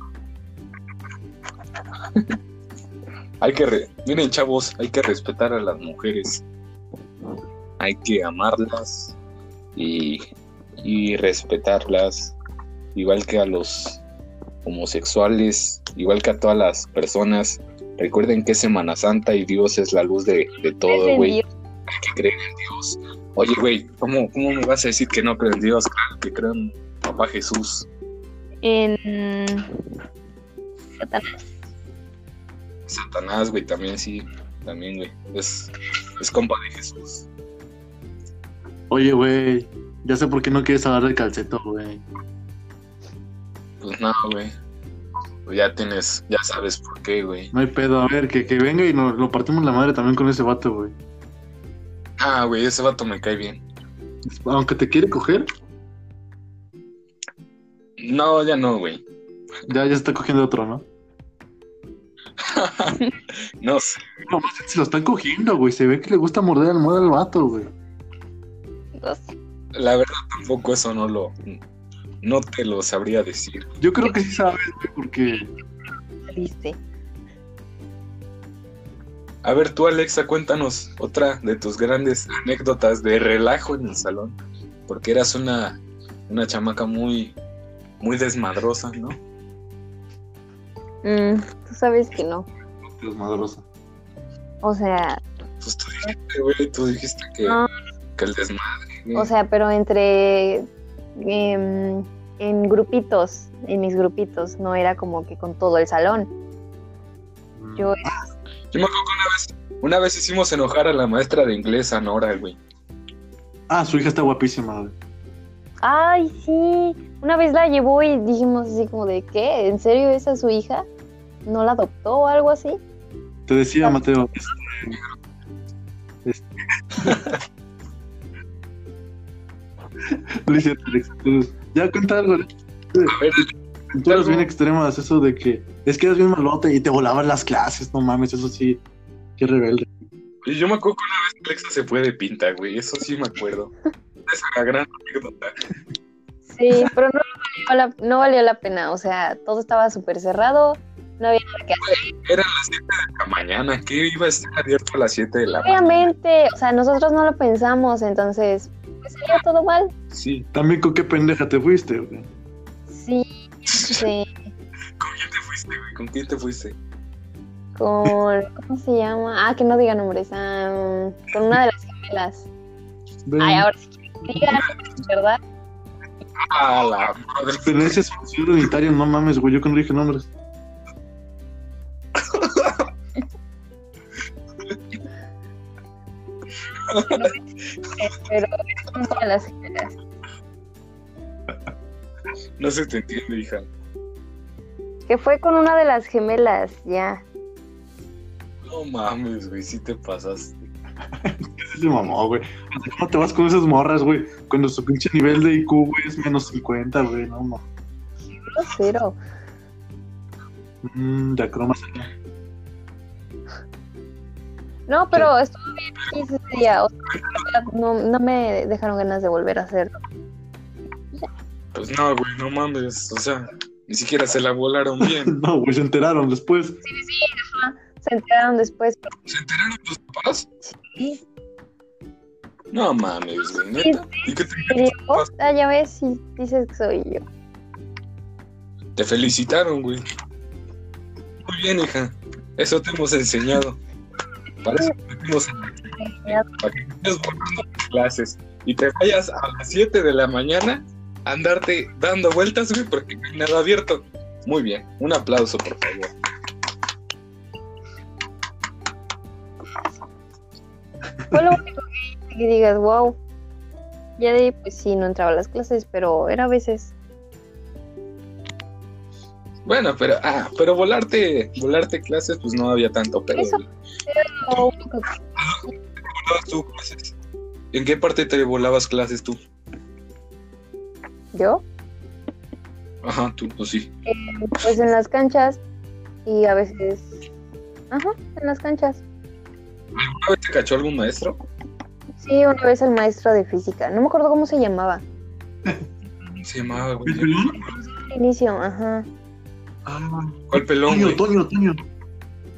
[SPEAKER 2] Hay que, re- miren, chavos, hay que respetar a las mujeres. Hay que amarlas y, y respetarlas, igual que a los homosexuales, igual que a todas las personas. Recuerden que es Semana Santa y Dios es la luz de, de todo, güey. Hay que creer en Dios. Oye, güey, ¿cómo, ¿cómo me vas a decir que no creo en Dios? Claro que creo en Papá Jesús.
[SPEAKER 3] En Satanás.
[SPEAKER 2] Satanás, güey, también sí, también, güey. Es, es compa de Jesús.
[SPEAKER 1] Oye, güey, ya sé por qué no quieres hablar de calceto, güey.
[SPEAKER 2] Pues no, güey. Pues ya tienes, ya sabes por qué, güey.
[SPEAKER 1] No hay pedo, a ver, que, que venga y nos lo partimos la madre también con ese vato, güey.
[SPEAKER 2] Ah, güey, ese vato me cae bien.
[SPEAKER 1] Aunque te quiere coger,
[SPEAKER 2] No, ya no, güey.
[SPEAKER 1] ya, ya se está cogiendo otro, ¿no?
[SPEAKER 2] No sé.
[SPEAKER 1] No, más se lo están cogiendo, güey. Se ve que le gusta morder al almohada al vato, güey.
[SPEAKER 2] La verdad tampoco eso no lo... No te lo sabría decir.
[SPEAKER 1] Yo creo que sí sabes, güey, porque
[SPEAKER 3] Dice.
[SPEAKER 2] A ver, tú, Alexa, cuéntanos otra de tus grandes anécdotas de relajo en el salón. Porque eras una, una chamaca muy, muy desmadrosa, ¿no?
[SPEAKER 3] Mm, tú sabes que no.
[SPEAKER 1] es madrosa.
[SPEAKER 3] O sea,
[SPEAKER 2] Pues tú dijiste, güey, tú dijiste que,
[SPEAKER 3] no,
[SPEAKER 2] que el desmadre. güey.
[SPEAKER 3] o sea, pero entre em, en grupitos, en mis grupitos, no era como que con todo el salón. Yo
[SPEAKER 2] Yo me acuerdo que una vez, una vez hicimos enojar a la maestra de inglés, a Nora, güey.
[SPEAKER 1] Ah, su hija está guapísima, güey.
[SPEAKER 3] Ay, sí. Una vez la llevó y dijimos así como de, ¿qué? ¿En serio esa es su hija? ¿No la adoptó o algo así?
[SPEAKER 1] Te decía,
[SPEAKER 3] Ah.
[SPEAKER 1] Mateo. este- este- ya cuenta algo. Alex.
[SPEAKER 2] A ver,
[SPEAKER 1] bien extremas, eso de que es que eras bien malote y te volaban las clases, no mames, eso sí, qué rebelde.
[SPEAKER 2] Y yo me acuerdo que una vez Alexa se fue de pinta, güey. Eso sí me acuerdo. Esa gran anécdota.
[SPEAKER 3] Sí, pero no valió la, no valió la pena. O sea, todo estaba súper cerrado. no había nada que hacer.
[SPEAKER 2] Era las 7 de la mañana, ¿qué iba a estar abierto a las 7 de la mañana?
[SPEAKER 3] Obviamente, o sea, nosotros no lo pensamos, entonces, pues salió todo mal.
[SPEAKER 2] Sí.
[SPEAKER 1] También con qué pendeja te fuiste, güey.
[SPEAKER 3] Sí, sí.
[SPEAKER 2] ¿Con quién te fuiste, güey? ¿Con quién te fuiste?
[SPEAKER 3] Con, ¿cómo se llama? Ah, que no diga nombres. ah, con una de las gemelas. Ay, ahora sí que diga, ¿verdad?
[SPEAKER 2] Ah, la madre.
[SPEAKER 1] Pertenencia social unitaria, no mames, güey, yo que no dije nombres.
[SPEAKER 3] Pero es una de las gemelas.
[SPEAKER 2] No se te entiende, hija.
[SPEAKER 3] Que fue con una de las gemelas, ya.
[SPEAKER 2] No mames, güey, sí te pasaste.
[SPEAKER 1] Sí se mamó, güey. ¿Cómo te vas con esas morras, güey? Cuando su pinche nivel de IQ, güey, es menos 50, güey, no mames.
[SPEAKER 3] No, cero.
[SPEAKER 1] Mmm, ya creo más allá.
[SPEAKER 3] No, pero estuvo bien ese día. O sea, no, no me dejaron ganas de volver a hacerlo.
[SPEAKER 2] Pues no, güey, no mames. O sea, ni siquiera se la volaron bien.
[SPEAKER 1] No, güey, se enteraron después.
[SPEAKER 3] Se enteraron después.
[SPEAKER 2] ¿Se enteraron tus papás?
[SPEAKER 3] sí,
[SPEAKER 2] No mames, güey, neta. ¿Y qué te.
[SPEAKER 3] Ah, ya ves, si dices que soy yo.
[SPEAKER 2] Te felicitaron, güey. Muy bien, hija. Eso te hemos enseñado. Para eso te metimos en la
[SPEAKER 3] Ya.
[SPEAKER 2] para que estés volando tus clases y te vayas a las 7 de la mañana a andarte dando vueltas, güey, porque no hay nada abierto. Muy bien, un aplauso, por favor.
[SPEAKER 3] Fue lo único que que digas, wow. Ya de ahí, pues sí, no entraba a las clases, pero era a veces.
[SPEAKER 2] Bueno, pero, ah, pero volarte, volarte clases, pues no había tanto pero
[SPEAKER 3] Eso.
[SPEAKER 2] güey.
[SPEAKER 3] Lo único que
[SPEAKER 2] ¿Volabas tú clases? ¿En qué parte te volabas clases tú?
[SPEAKER 3] yo,
[SPEAKER 2] Ajá, tú, pues sí.
[SPEAKER 3] pues en las canchas y a veces. Ajá, en las canchas.
[SPEAKER 2] ¿Alguna vez te cachó algún maestro?
[SPEAKER 3] Sí, una vez el maestro de física. No me acuerdo cómo se llamaba.
[SPEAKER 2] Se llamaba, güey.
[SPEAKER 1] ¿El pelón?
[SPEAKER 3] Al inicio, ajá.
[SPEAKER 1] Ah,
[SPEAKER 2] ¿Cuál pelón,
[SPEAKER 1] Toño,
[SPEAKER 2] güey?
[SPEAKER 1] Toño, Toño.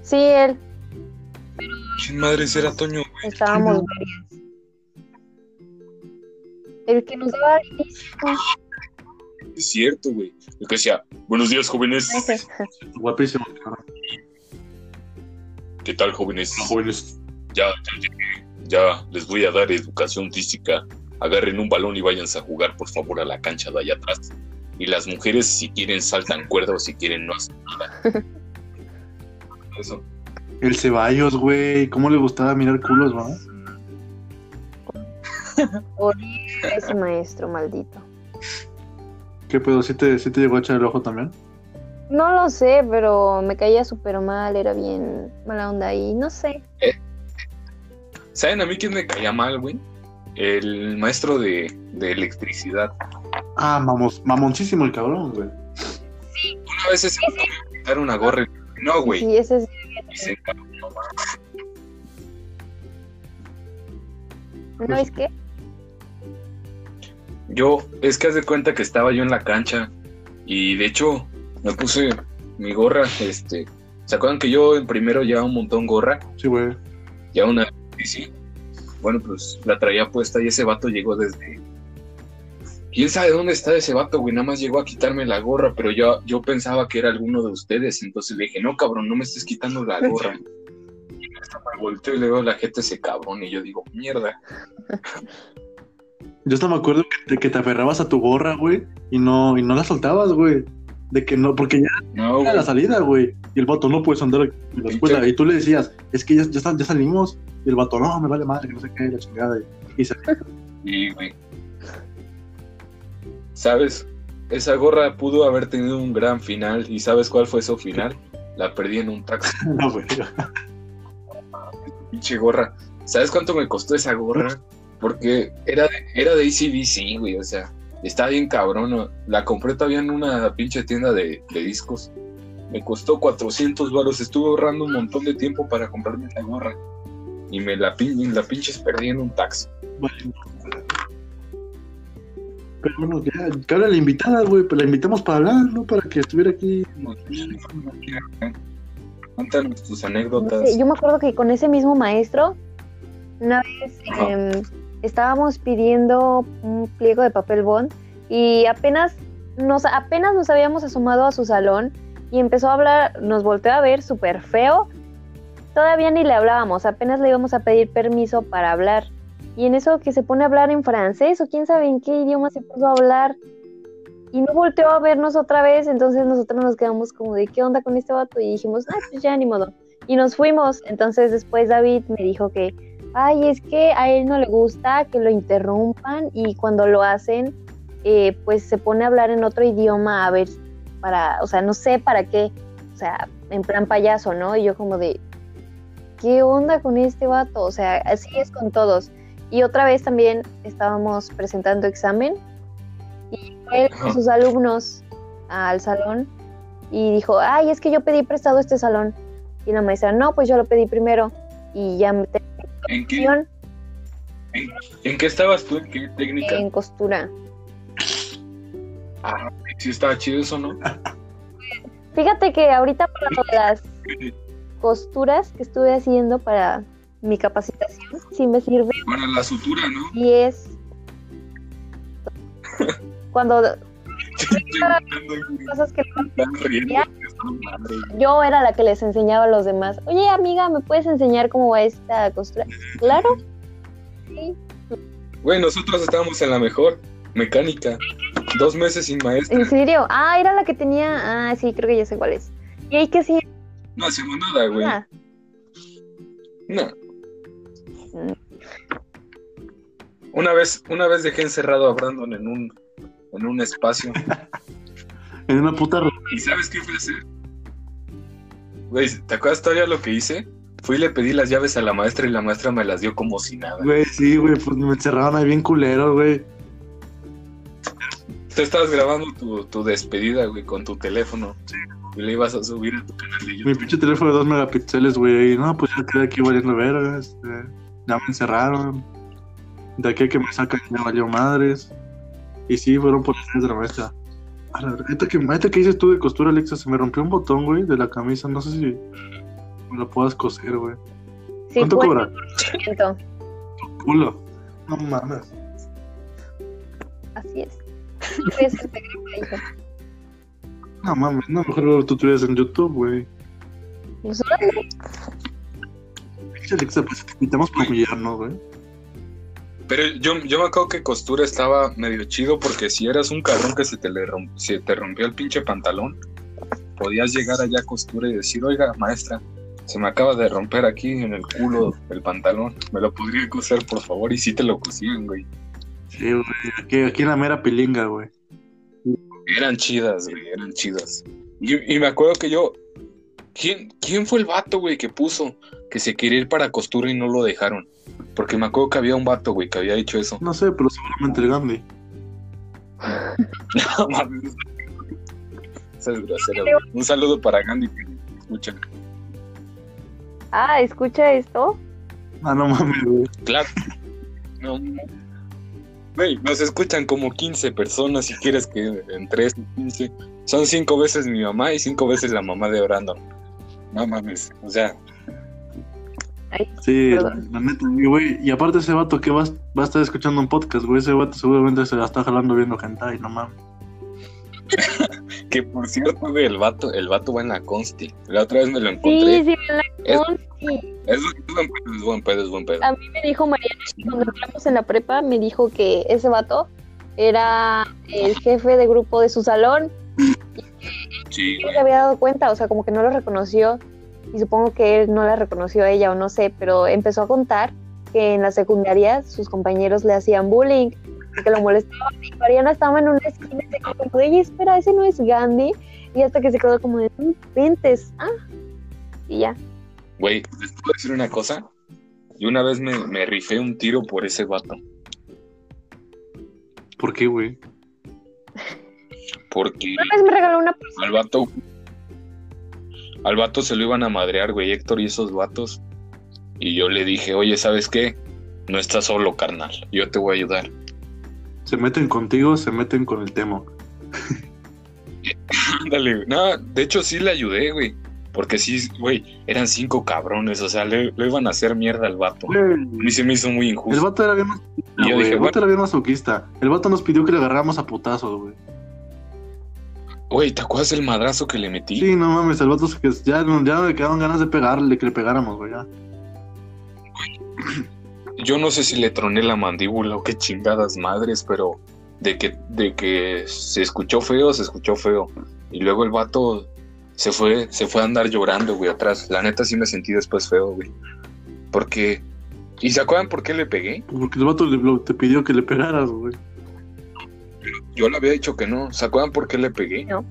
[SPEAKER 3] Sí, él.
[SPEAKER 2] ¿Quién madres era Toño, güey?
[SPEAKER 3] Estábamos varias. El que nos daba al inicio.
[SPEAKER 2] Es cierto, güey. El que decía, buenos días, jóvenes.
[SPEAKER 1] Guapísimo.
[SPEAKER 2] ¿Qué tal, jóvenes?
[SPEAKER 1] Jóvenes.
[SPEAKER 2] Ya, ya llegué. Ya les voy a dar educación física. Agarren un balón y váyanse a jugar, por favor, a la cancha de allá atrás. Y las mujeres, si quieren, saltan cuerda o si quieren, no hacen nada. Eso.
[SPEAKER 1] El Ceballos, güey. ¿Cómo le gustaba mirar culos, va?
[SPEAKER 3] Horrible ese maestro, maldito.
[SPEAKER 1] ¿Qué pedo? ¿Sí te, sí te llegó a echar el ojo también?
[SPEAKER 3] No lo sé, pero me caía súper mal, era bien mala onda y no sé.
[SPEAKER 2] ¿Saben a mí quién me caía mal, güey? El maestro de, de electricidad.
[SPEAKER 1] Ah, mamos, mamoncísimo el cabrón, güey.
[SPEAKER 2] Una vez se me quitar una gorra. y- No, güey.
[SPEAKER 3] Sí, ese es
[SPEAKER 2] Y se encabronó.
[SPEAKER 3] ¿No es que?
[SPEAKER 2] Yo, es que haz de cuenta que estaba yo en la cancha y de hecho me puse mi gorra, este, ¿se acuerdan que yo en primero llevaba un montón gorra?
[SPEAKER 1] Sí, güey.
[SPEAKER 2] Ya una bici. Bueno, pues la traía puesta y ese vato llegó desde... ¿Quién sabe dónde está ese vato, güey? Nada más llegó a quitarme la gorra, pero yo, yo pensaba que era alguno de ustedes, entonces le dije, no, cabrón, no me estés quitando la gorra. Y hasta me volteo y le veo a la gente ese cabrón y yo digo, mierda.
[SPEAKER 1] Yo hasta me acuerdo que te, que te aferrabas a tu gorra, güey, y no, y no la soltabas, güey. De que no, porque ya
[SPEAKER 2] No,
[SPEAKER 1] era la salida, güey. Y el vato no puedes andar en la escuela. Y tú le decías, es que ya, ya, sal- ya salimos. Y el vato, no, me vale madre, que no sé qué, la chingada. Y, y se
[SPEAKER 2] Y, güey. ¿Sabes? Esa gorra pudo haber tenido un gran final. ¿Y sabes cuál fue su final? La perdí en un taxi,
[SPEAKER 1] no, güey.
[SPEAKER 2] pinche gorra. ¿Sabes cuánto me costó esa gorra? Porque era de, era de ACDC, güey. O sea, está bien cabrón. ¿no? La compré todavía en una pinche tienda de, de discos. Me costó 400 baros. Estuve ahorrando un montón de tiempo para comprarme esa gorra. Y me la, pin- la pinches perdí en un taxi.
[SPEAKER 1] Vale. Pero bueno, ya, que ahora la invitada, güey, pues la invitamos para hablar, ¿no? Para que estuviera aquí.
[SPEAKER 2] Cuéntanos tus
[SPEAKER 3] No
[SPEAKER 2] anécdotas.
[SPEAKER 3] sé, yo me acuerdo que con ese mismo maestro, una vez. Estábamos pidiendo un pliego de papel bond y apenas nos, apenas nos habíamos asomado a su salón y empezó a hablar, nos volteó a ver súper feo. Todavía ni le hablábamos, apenas le íbamos a pedir permiso para hablar. Y en eso que se pone a hablar en francés o quién sabe en qué idioma se puso a hablar. Y no volteó a vernos otra vez, entonces nosotros nos quedamos como de qué onda con este vato y dijimos, ah, pues ya ni modo. Y nos fuimos. Entonces después David me dijo que, ay, es que a él no le gusta que lo interrumpan y cuando lo hacen, eh, pues se pone a hablar en otro idioma a ver, para, o sea, no sé para qué, o sea, en plan payaso, ¿no? Y yo como de, ¿qué onda con este vato? O sea, así es con todos. Y otra vez también estábamos presentando examen y fue él con sus alumnos al salón y dijo, ay, es que yo pedí prestado este salón. Y la maestra, no, pues yo lo pedí primero. Y ya me
[SPEAKER 2] ¿En qué, ¿En qué estabas tú? ¿En qué técnica?
[SPEAKER 3] en costura.
[SPEAKER 2] Ah, sí estaba chido eso, ¿no?
[SPEAKER 3] Fíjate que ahorita para las costuras que estuve haciendo para mi capacitación, sí me sirve
[SPEAKER 2] Para la sutura, ¿no?
[SPEAKER 3] y es cuando cosas que Yo era la que les enseñaba a los demás. Oye, amiga, ¿me puedes enseñar cómo va esta costura? Claro. Sí.
[SPEAKER 2] Güey, nosotros estábamos en la mejor mecánica. Dos meses sin maestra.
[SPEAKER 3] ¿En serio? Ah, era la que tenía. Ah, sí, creo que ya sé cuál es. Y hay que sí.
[SPEAKER 2] No hacemos nada, güey.
[SPEAKER 3] Ah,
[SPEAKER 2] No.
[SPEAKER 3] Mm.
[SPEAKER 2] Una vez, una vez dejé encerrado a Brandon en un, en un espacio.
[SPEAKER 1] En una puta.
[SPEAKER 2] ¿Y sabes qué fui a hacer? Güey, ¿te acuerdas todavía lo que hice? Fui y le pedí las llaves a la maestra y la maestra me las dio como si nada.
[SPEAKER 1] Güey, sí, güey, pues me encerraron ahí bien culero, güey.
[SPEAKER 2] Tú estabas grabando tu, tu despedida, güey, con tu teléfono. Y le ibas a subir a tu canal de
[SPEAKER 1] Mi
[SPEAKER 2] YouTube.
[SPEAKER 1] pinche teléfono de 2 megapíxeles, güey. Y no, pues ya quedé aquí valiendo verga. Este, ya me encerraron. De aquí a que me sacan ya valió madres. Y sí, fueron por de la maestra. A la ahorita que, ahorita que dices tú de costura, Alexa, se me rompió un botón, güey, de la camisa. No sé si me lo puedas coser, güey.
[SPEAKER 3] sí,
[SPEAKER 1] ¿Cuánto cobra? Culo. No mames.
[SPEAKER 3] Así es. A hacer pegar, hijo.
[SPEAKER 1] No mames, no, mejor ver tutoriales en YouTube, güey.
[SPEAKER 3] Pues,
[SPEAKER 1] Alexa, pues te quitamos por humillarnos, güey.
[SPEAKER 2] Pero yo, yo me acuerdo que costura estaba medio chido porque si eras un cabrón que se te, le romp- se te rompió el pinche pantalón, podías llegar allá a costura y decir, oiga, maestra, se me acaba de romper aquí en el culo el pantalón, ¿me lo podría coser por favor? Y sí te lo cosían, güey.
[SPEAKER 1] Sí, güey. Aquí, aquí en la mera pilinga, güey.
[SPEAKER 2] Eran chidas, güey, eran chidas. Y, y me acuerdo que yo, ¿quién, ¿quién fue el vato, güey, que puso que se quería ir para costura y no lo dejaron? Porque me acuerdo que había un vato, güey, que había dicho eso.
[SPEAKER 1] No sé, pero seguramente el Gandhi.
[SPEAKER 2] No mames. Esa es güey. Un saludo para Gandhi que escucha.
[SPEAKER 3] Ah, escucha esto.
[SPEAKER 1] Ah, no mames, güey.
[SPEAKER 2] Claro. No. Güey, nos escuchan como 15 personas si quieres que entre esos 15 son cinco veces mi mamá y cinco veces la mamá de Brandon. No mames, o sea,
[SPEAKER 1] Sí,
[SPEAKER 3] Perdón.
[SPEAKER 1] la neta, y, güey. Y aparte ese vato que va, a- va a estar escuchando un podcast, güey. Ese vato seguramente se la está jalando viendo hentai, no mames.
[SPEAKER 2] que por cierto, güey, el vato, el vato va en la consti. La otra vez me lo
[SPEAKER 3] Sí,
[SPEAKER 2] encontré.
[SPEAKER 3] sí, la
[SPEAKER 2] Es-
[SPEAKER 3] consti.
[SPEAKER 2] Es, buen pedo, es buen pedo, es buen pedo.
[SPEAKER 3] A mí me dijo Mariana, cuando entramos en la prepa, me dijo que ese vato era el jefe de grupo de su salón.
[SPEAKER 2] Sí,
[SPEAKER 3] No se había dado cuenta, o sea, como que no lo reconoció. Y supongo que él no la reconoció a ella, o no sé, pero empezó a contar que en la secundaria sus compañeros le hacían bullying, y que lo molestaban. Y Mariana estaba en una esquina y se quedó como, oye, espera, ese no es Gandhi. Y hasta que se quedó como de, "Mm, ventes, ah. Y ya.
[SPEAKER 2] Güey, ¿les puedo decir una cosa? Y una vez me, me rifé un tiro por ese vato.
[SPEAKER 1] ¿Por qué, güey?
[SPEAKER 2] Porque
[SPEAKER 3] Una vez me regaló una
[SPEAKER 2] al vato. Al vato se lo iban a madrear, güey, Héctor y esos vatos. Y yo le dije, oye, ¿sabes qué? No estás solo, carnal. Yo te voy a ayudar.
[SPEAKER 1] Se meten contigo, se meten con el Temo.
[SPEAKER 2] Ándale, güey. No, de hecho sí le ayudé, güey. Porque sí, güey, eran cinco cabrones, o sea, le, le iban a hacer mierda al vato. A mí se me hizo muy
[SPEAKER 1] El
[SPEAKER 2] injusto.
[SPEAKER 1] vato era bien masoquista, güey. El vato era bien masoquista. El vato nos pidió que le agarráramos a putazos, güey.
[SPEAKER 2] Güey, ¿te acuerdas el madrazo que le metí?
[SPEAKER 1] Sí, no mames, el vato que ya, no- ya me quedaron ganas de pegarle, que le pegáramos, güey. ya.
[SPEAKER 2] Yo no sé si le troné la mandíbula o qué chingadas madres, pero de que, de que se escuchó feo, se escuchó feo. Y luego el vato se fue, se fue a andar llorando, güey, atrás. La neta sí me sentí después feo, güey. Porque. ¿Y se acuerdan por qué le pegué?
[SPEAKER 1] Porque el vato le- lo- te pidió que le pegaras, güey.
[SPEAKER 2] Yo le había dicho que no. ¿Se acuerdan por qué le pegué?
[SPEAKER 3] No.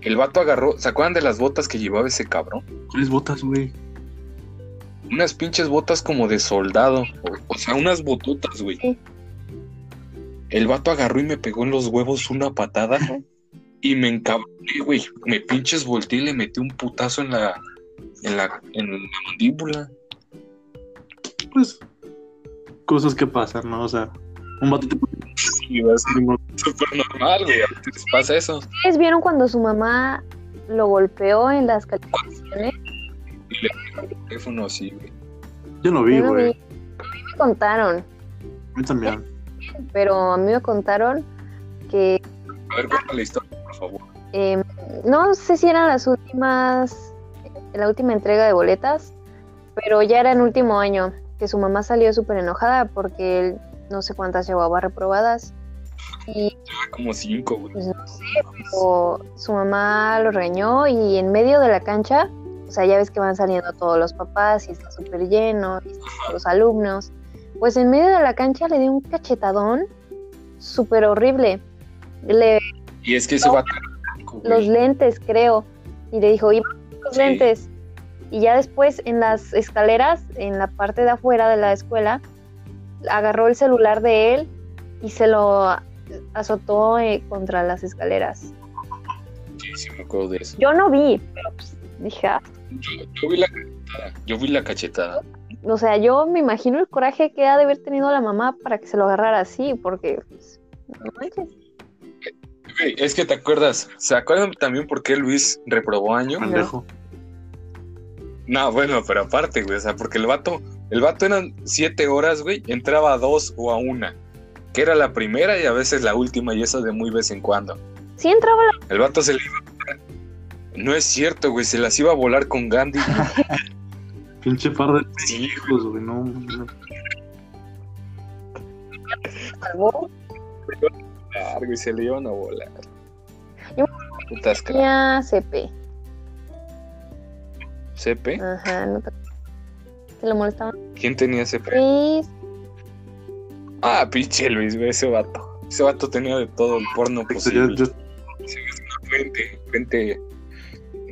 [SPEAKER 2] El vato agarró. ¿Se acuerdan de las botas que llevaba ese cabrón?
[SPEAKER 1] ¿Cuáles botas, güey?
[SPEAKER 2] Unas pinches botas como de soldado. O, o sea, unas bototas, güey.
[SPEAKER 3] Sí.
[SPEAKER 2] El vato agarró y me pegó en los huevos una patada. Y me encabroné, güey. Me pinches volteé y le metí un putazo en la. En la, en la mandíbula.
[SPEAKER 1] Pues, cosas que pasan, ¿no? O sea, un vato te
[SPEAKER 2] Y va a ser súper normal, güey. A veces pasa eso.
[SPEAKER 3] ¿Ustedes vieron cuando su mamá lo golpeó en las calificaciones?
[SPEAKER 2] Y le pegó el teléfono así, güey.
[SPEAKER 1] Yo no vi,
[SPEAKER 3] no
[SPEAKER 1] güey.
[SPEAKER 3] A mí me contaron,
[SPEAKER 1] A mí también.
[SPEAKER 3] pero a mí me contaron que
[SPEAKER 2] A ver, cuéntame la historia, por favor.
[SPEAKER 3] eh, no sé si eran las últimas, la última entrega de boletas, pero ya era en último año, que su mamá salió súper enojada porque él no sé cuántas llevaba reprobadas y
[SPEAKER 2] Ah, Como cinco, güey.
[SPEAKER 3] pues no sé, pero su mamá lo regañó y en medio de la cancha, o sea, ya ves que van saliendo todos los papás y está súper lleno, y están todos los alumnos, pues en medio de la cancha le dio un cachetadón súper horrible. Le
[SPEAKER 2] Y es que ese vato.
[SPEAKER 3] los lentes, creo. Y le dijo, y los
[SPEAKER 2] Sí.
[SPEAKER 3] lentes. Y ya después en las escaleras, en la parte de afuera de la escuela, agarró el celular de él y se lo azotó eh, contra las escaleras.
[SPEAKER 2] Sí, sí, me acuerdo de eso.
[SPEAKER 3] Yo no vi, pero pues, dije, ah,
[SPEAKER 2] Yo, yo vi la cachetada. Yo vi la cachetada.
[SPEAKER 3] o sea, yo me imagino el coraje que ha de haber tenido la mamá para que se lo agarrara así, porque pues, no manches.
[SPEAKER 2] Güey, es que te acuerdas. ¿Se acuerdan también por qué Luis reprobó año?
[SPEAKER 1] Pendejo.
[SPEAKER 2] No, bueno, pero aparte, güey. O sea, porque el vato. El vato eran siete horas, güey. Entraba a dos o a una. Que era la primera y a veces la última, y eso de muy vez en cuando.
[SPEAKER 3] Sí entraba la...
[SPEAKER 2] El vato se le iba a... No es cierto, güey. Se las iba a volar con Gandhi.
[SPEAKER 1] Pinche par de
[SPEAKER 2] Sí,
[SPEAKER 1] hijos, güey. No, no.
[SPEAKER 2] largo y se le iban a volar.
[SPEAKER 3] Yo-
[SPEAKER 2] Putas
[SPEAKER 3] CP.
[SPEAKER 2] ¿CP?
[SPEAKER 3] Ajá, no te... ¿Te lo molestaban?
[SPEAKER 2] ¿Quién tenía CP?
[SPEAKER 3] Luis,
[SPEAKER 2] Ah, pinche Luis, güey, ese vato. Ese vato tenía de todo el porno posible.
[SPEAKER 1] ya-
[SPEAKER 2] Fuente, fuente.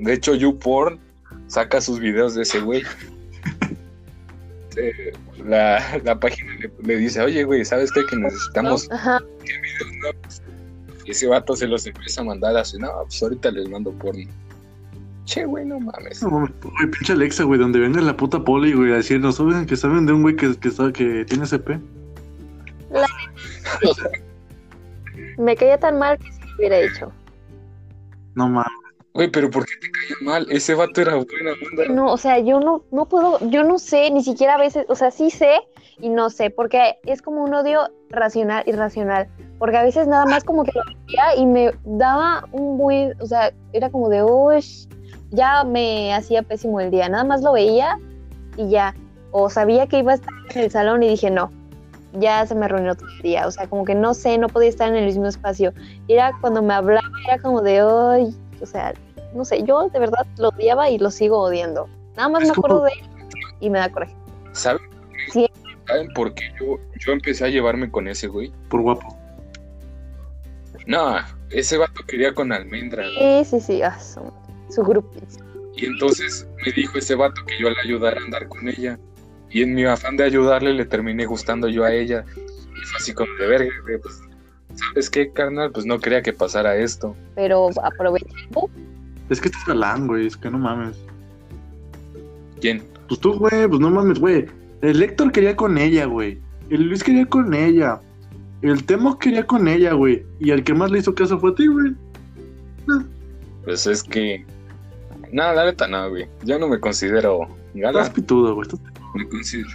[SPEAKER 2] De hecho, YouPorn saca sus videos de ese güey. Eh, La, la página le, le dice, oye, güey, ¿sabes qué? Que necesitamos
[SPEAKER 3] ajá,
[SPEAKER 2] videos nuevos. Y ese vato se los empieza a mandar así, no, pues ahorita les mando porno. Che, güey, no mames.
[SPEAKER 1] No mames, güey, pinche Alexa, güey, donde venga la puta poli, güey, a decirnos, oigan, que saben de un güey que, que, sabe que tiene CP.
[SPEAKER 3] me caía tan mal que sí lo hubiera hecho.
[SPEAKER 1] No mames.
[SPEAKER 2] Güey, pero ¿por qué te caía mal? Ese vato era buena onda.
[SPEAKER 3] No, o sea, yo no, no puedo, yo no sé, ni siquiera a veces, o sea, sí sé y no sé, porque es como un odio racional, irracional, porque a veces nada más como que lo veía y me daba un buen, o sea, era como de, uy, ya me hacía pésimo el día, nada más lo veía y ya, o sabía que iba a estar en el salón y dije, no, ya se me arruinó todo el día, o sea, como que no sé, no podía estar en el mismo espacio, y era cuando me hablaba, era como de, uy, o sea, no sé, yo de verdad lo odiaba y lo sigo odiando. Nada más me acuerdo de él y me da coraje.
[SPEAKER 2] ¿Saben?
[SPEAKER 3] Sí.
[SPEAKER 2] ¿Saben por qué yo, yo empecé a llevarme con ese güey?
[SPEAKER 1] Por guapo.
[SPEAKER 2] No, ese vato quería con almendra. güey.
[SPEAKER 3] Sí, sí, sí, ah, su, su grupo.
[SPEAKER 2] Y entonces me dijo ese vato que yo le ayudara a andar con ella. Y en mi afán de ayudarle le terminé gustando yo a ella. Y fue así como de verga, güey, pues, ¿sabes qué, carnal? Pues no quería que pasara esto.
[SPEAKER 3] Pero aproveché.
[SPEAKER 1] Es que estás galán, güey, es que no mames.
[SPEAKER 2] ¿Quién?
[SPEAKER 1] Pues tú, güey, pues no mames, güey. El Héctor quería con ella, güey. El Luis quería con ella. El tema quería con ella, güey. Y el que más le hizo caso fue a ti, güey.
[SPEAKER 2] Pues es que. No, la neta no, güey. Yo no me considero
[SPEAKER 1] Estás
[SPEAKER 2] galán.
[SPEAKER 1] pitudo, güey. estás-
[SPEAKER 2] Me considero.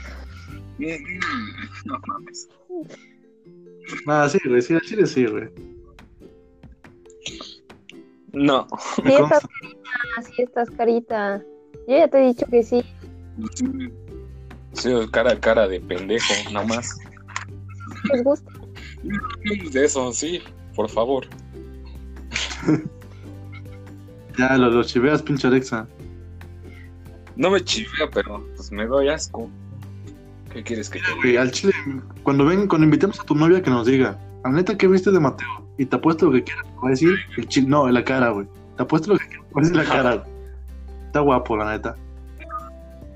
[SPEAKER 2] No mames.
[SPEAKER 1] Ah, sí, güey. Sí, sí, güey.
[SPEAKER 2] No.
[SPEAKER 3] Sí estás carita, sí estás carita. Yo ya te he dicho que sí.
[SPEAKER 2] Sí, cara a cara de pendejo, nada más.
[SPEAKER 3] Les gusta.
[SPEAKER 2] Hablemos De eso, sí, por favor.
[SPEAKER 1] Ya, lo, lo chiveas, pinche Alexa.
[SPEAKER 2] No me chivea, pero pues me doy asco. ¿Qué quieres que te
[SPEAKER 1] Güey,
[SPEAKER 2] diga?
[SPEAKER 1] al chile, cuando ven, cuando invitemos a tu novia que nos diga, la neta, ¿qué viste de Mateo? Y te apuesto lo que quieras. te Va a decir el chile, no, en la cara, güey. Te apuesto lo que quieras. Va a decir la cara. güey. Está guapo, la neta.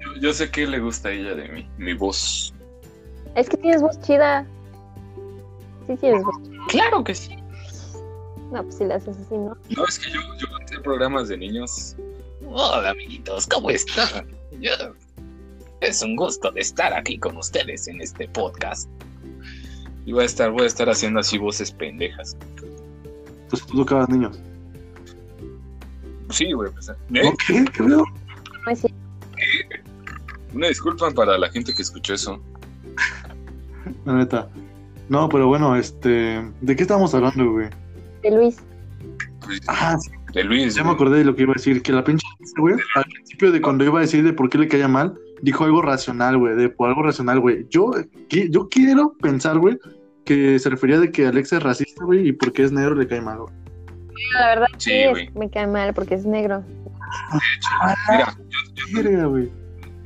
[SPEAKER 2] Yo, yo sé que le gusta a ella de mí, mi voz.
[SPEAKER 3] Es que tienes voz chida. Sí tienes voz chida.
[SPEAKER 2] Claro que sí.
[SPEAKER 3] No, pues si la haces así, ¿no?
[SPEAKER 2] No, es que yo, yo hacía programas de niños. Hola, amiguitos, ¿cómo están? Yo- Es un gusto de estar aquí con ustedes en este podcast. Y voy a estar, voy a estar haciendo así voces pendejas.
[SPEAKER 1] Entonces tú tocabas niños.
[SPEAKER 2] Sí, güey, pues, ¿eh?
[SPEAKER 1] ¿Qué? ¿Qué
[SPEAKER 3] cierto.
[SPEAKER 2] Una disculpa para la gente que escuchó eso.
[SPEAKER 1] La neta. No, pero bueno, este. ¿De qué estábamos hablando, güey?
[SPEAKER 3] De Luis.
[SPEAKER 1] Ah, sí,
[SPEAKER 2] de Luis.
[SPEAKER 1] ya me acordé de lo que iba a decir. Que la pinche güey, al principio de cuando iba a decir de por qué le caía mal, dijo algo racional, güey. De por algo racional, güey. Yo, qui- yo quiero pensar, güey, que se refería de que Alexa es racista, güey, y porque es negro le cae mal, güey.
[SPEAKER 3] La verdad
[SPEAKER 2] Sí,
[SPEAKER 3] sí, me cae mal porque es negro.
[SPEAKER 2] Mira,
[SPEAKER 1] Verga, güey.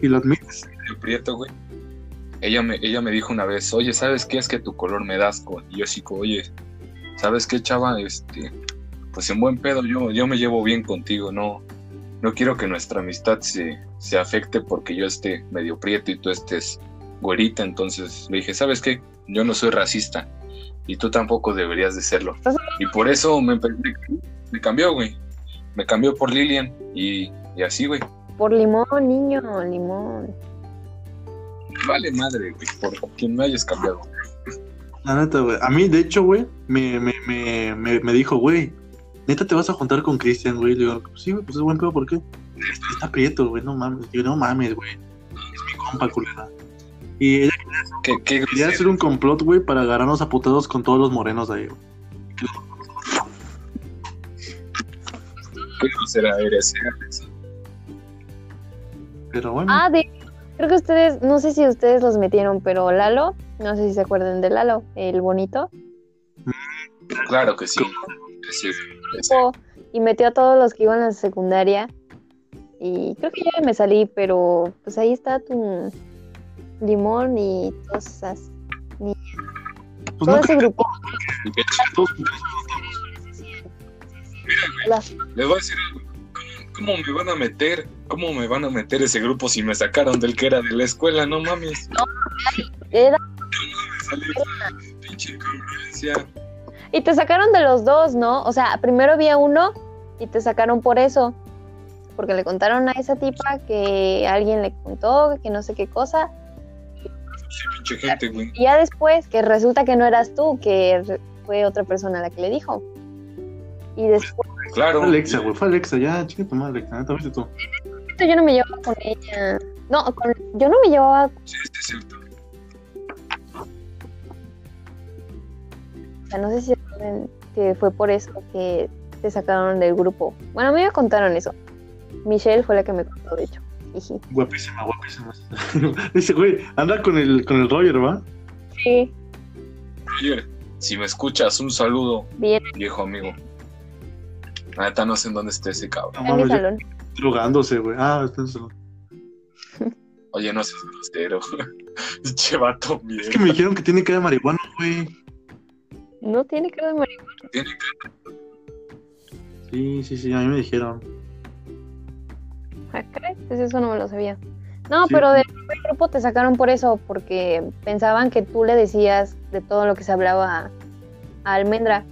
[SPEAKER 1] Y lo admites.
[SPEAKER 2] yo prieto, güey. Ella me, ella me dijo una vez, oye, ¿sabes qué? Es que tu color me da asco. Y yo sí, oye, ¿sabes qué, chava? Este, pues en buen pedo, yo, yo me llevo bien contigo, no, no quiero que nuestra amistad se, se afecte porque yo esté medio prieto y tú estés güerita. Entonces le dije, ¿sabes qué? Yo no soy racista y tú tampoco deberías de serlo. Y por eso me, me, me cambió, güey. Me cambió por Lilian y, y así, güey.
[SPEAKER 3] Por limón, niño, limón.
[SPEAKER 2] Vale madre, güey, por quien me hayas cambiado.
[SPEAKER 1] La neta, güey. A mí, de hecho, güey, me, me, me, me, me dijo, güey, neta te vas a juntar con Cristian, güey. Le digo, sí, güey, pues es buen pedo, ¿por qué? Está prieto, güey, no mames. Digo, no mames, güey. Es mi compa, culera. Y ella
[SPEAKER 2] ¿Qué, qué
[SPEAKER 1] quería hacer un complot, güey, para agarrarnos a putados con todos los morenos de ahí, güey.
[SPEAKER 2] ¿Qué grosera eres, eh?
[SPEAKER 1] Pero bueno,
[SPEAKER 3] Ah, de creo que ustedes, no sé si ustedes los metieron, pero Lalo, no sé si se acuerdan de Lalo, el bonito,
[SPEAKER 2] Claro que sí.
[SPEAKER 3] Y metió a todos los que iban a la secundaria. Y creo que ya me salí, pero pues ahí está tu limón y todas esas,
[SPEAKER 1] pues
[SPEAKER 3] todo
[SPEAKER 1] nunca
[SPEAKER 3] ese grupo. Las-
[SPEAKER 2] Les voy a decir. ¿Cómo, me van a meter? ¿Cómo me van a meter ese grupo si me sacaron del que era de la escuela? No mames.
[SPEAKER 3] era-
[SPEAKER 2] Salí pinche congruencia.
[SPEAKER 3] y te sacaron de los dos, ¿no? O sea, primero había uno y te sacaron por eso. Porque le contaron a esa tipa que alguien le contó, que no sé qué cosa.
[SPEAKER 2] Sí, pinche gente, güey.
[SPEAKER 3] Y ya después, que resulta que no eras tú, que fue otra persona la que le dijo. Y después
[SPEAKER 2] Claro.
[SPEAKER 1] Fue Alexa, güey, fue Alexa, ya, chica tu madre, Alexa, neta, viste tú.
[SPEAKER 3] yo no me llevaba con ella. No, con- yo no me llevaba,
[SPEAKER 2] Sí, sí, es cierto.
[SPEAKER 3] O sea, no sé si saben que fue por eso que te sacaron del grupo. Bueno, a mí me contaron eso. Michelle fue la que me contó, de hecho.
[SPEAKER 1] Guapísima, guapísima. Dice, güey, anda con el, con el Roger, ¿va?
[SPEAKER 3] Sí,
[SPEAKER 2] Roger, si me escuchas, un saludo,
[SPEAKER 3] bien
[SPEAKER 2] viejo amigo. Neta no sé en dónde esté ese cabrón.
[SPEAKER 1] No
[SPEAKER 3] en mi salón.
[SPEAKER 1] drogándose, güey. Ah, está en su salón.
[SPEAKER 2] Oye, no seas grosero. Pinche vato, bien.
[SPEAKER 1] Es que me dijeron que tiene cara de marihuana, güey.
[SPEAKER 3] No tiene cara de marihuana.
[SPEAKER 2] Tiene
[SPEAKER 1] Sí, sí, sí, a mí me dijeron.
[SPEAKER 3] Ah, caray, Pues eso no me lo sabía. No,
[SPEAKER 1] Sí.
[SPEAKER 3] pero del primer grupo te sacaron por eso, porque pensaban que tú le decías de todo lo que se hablaba a Almendra,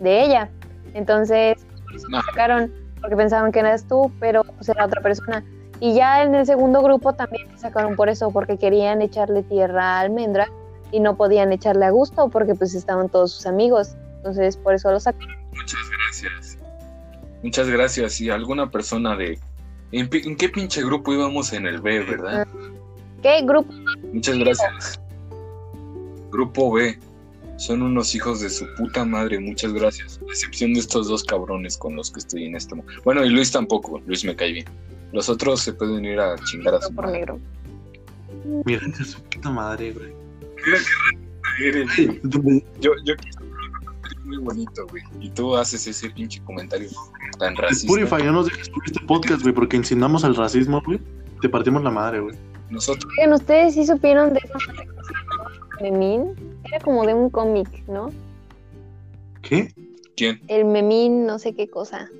[SPEAKER 3] de ella. Entonces, por eso
[SPEAKER 2] No.
[SPEAKER 3] te sacaron, porque pensaban que eras tú, pero pues era otra persona. Y ya en el segundo grupo también te sacaron por eso, porque querían echarle tierra a Almendra y no podían echarle a gusto porque pues estaban todos sus amigos. Entonces por eso lo sacó.
[SPEAKER 2] Muchas gracias. Muchas gracias. Y alguna persona de... ¿En, qué pinche grupo íbamos en el B, verdad?
[SPEAKER 3] ¿Qué grupo?
[SPEAKER 2] Muchas gracias. Grupo B. Son unos hijos de su puta madre, muchas gracias. A excepción de estos dos cabrones con los que estoy en este momento. Bueno, y Luis tampoco, Luis me cae bien. Los otros se pueden ir a chingar a su
[SPEAKER 3] Por
[SPEAKER 2] madre.
[SPEAKER 3] negro.
[SPEAKER 1] Mira, su puta madre, güey.
[SPEAKER 2] Yo, yo muy bonito, güey. Y tú haces ese pinche comentario tan racista.
[SPEAKER 1] Spotify, no nos dejes subir este podcast, güey, porque insinuamos al racismo, güey. Te partimos la madre, güey.
[SPEAKER 2] Nosotros,
[SPEAKER 3] Oigan, ustedes sí supieron de esa memín. Era como de un cómic, ¿no?
[SPEAKER 1] ¿Qué?
[SPEAKER 2] ¿quién?
[SPEAKER 3] El memín, no sé qué cosa.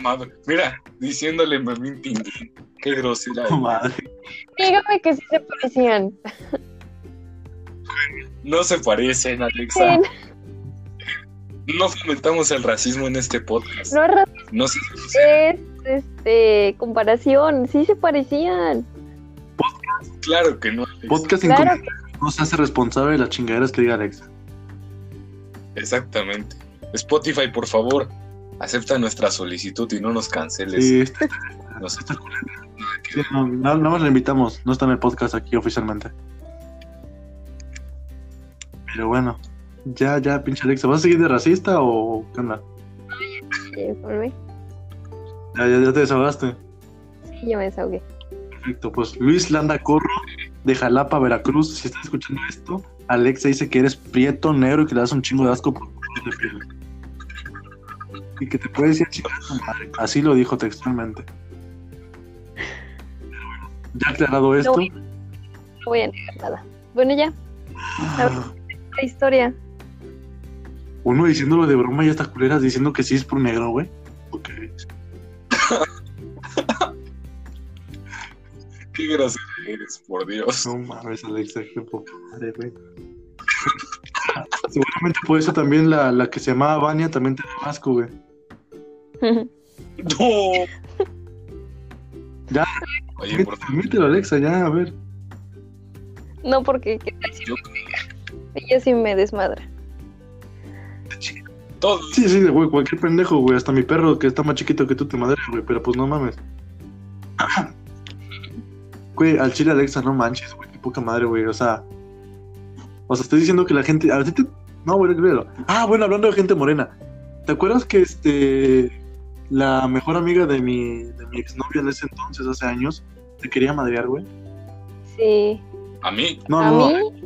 [SPEAKER 2] Madre. Mira, diciéndole Memín Pinguín. Qué grosera.
[SPEAKER 1] Oh, madre.
[SPEAKER 3] Dígame que sí se parecían.
[SPEAKER 2] No se parecen, Alexa.
[SPEAKER 3] Sí,
[SPEAKER 2] No fomentamos el racismo en este podcast.
[SPEAKER 3] No es ra-
[SPEAKER 2] No se
[SPEAKER 3] es este comparación, sí se parecían.
[SPEAKER 2] Claro que no. Alexa.
[SPEAKER 1] Podcast
[SPEAKER 3] Claro
[SPEAKER 1] incompleto no se hace responsable de las chingaderas que diga Alexa.
[SPEAKER 2] Exactamente. Spotify, por favor, acepta nuestra solicitud y no nos canceles.
[SPEAKER 1] Sí, este-
[SPEAKER 2] Nos-
[SPEAKER 1] sí, no, nada más le invitamos. No está en el podcast aquí oficialmente. Pero bueno, ya, ya, pinche Alexa. ¿Vas a seguir de racista o qué onda? Ya, ya, ya te desahogaste.
[SPEAKER 3] Sí, yo me desahogué.
[SPEAKER 1] Perfecto, pues Luis Landa Corro de Jalapa, Veracruz. Si estás escuchando esto, Alexa dice que eres prieto, negro y que le das un chingo de asco por de piel. Y que te puedes ir chingar a tu madre. Así lo dijo textualmente. Pero bueno, ya aclarado esto.
[SPEAKER 3] No voy a negar nada. Bueno, ya, la historia.
[SPEAKER 1] Uno diciéndolo de broma y hasta culeras diciendo que sí es por negro, güey. Ok.
[SPEAKER 2] Qué grosera eres, por Dios.
[SPEAKER 1] No mames, Alexa, qué poca madre, güey. Seguramente por eso también la, la que se llamaba Vania también te da asco, güey.
[SPEAKER 2] No.
[SPEAKER 1] Ya.
[SPEAKER 2] Oye, por favor,
[SPEAKER 1] Permítelo, Alexa, ya, a ver.
[SPEAKER 3] no, porque ¿qué tal si
[SPEAKER 2] yo
[SPEAKER 3] ella sí me desmadra.
[SPEAKER 2] todo.
[SPEAKER 1] Sí, sí, güey, cualquier pendejo, güey. Hasta mi perro que está más chiquito que tú te madre, güey. Pero pues no mames. Güey, al chile Alexa, no manches, güey. Qué poca madre, güey. O sea. O sea, estoy diciendo que la gente. A ti te- No, güey, créelo. Ah, bueno, hablando de gente morena. ¿Te acuerdas que este. La mejor amiga de mi, de mi exnovia en ese entonces, hace años, te quería madrear, güey?
[SPEAKER 3] Sí.
[SPEAKER 2] A mí,
[SPEAKER 1] No,
[SPEAKER 3] ¿A
[SPEAKER 1] no,
[SPEAKER 3] mí?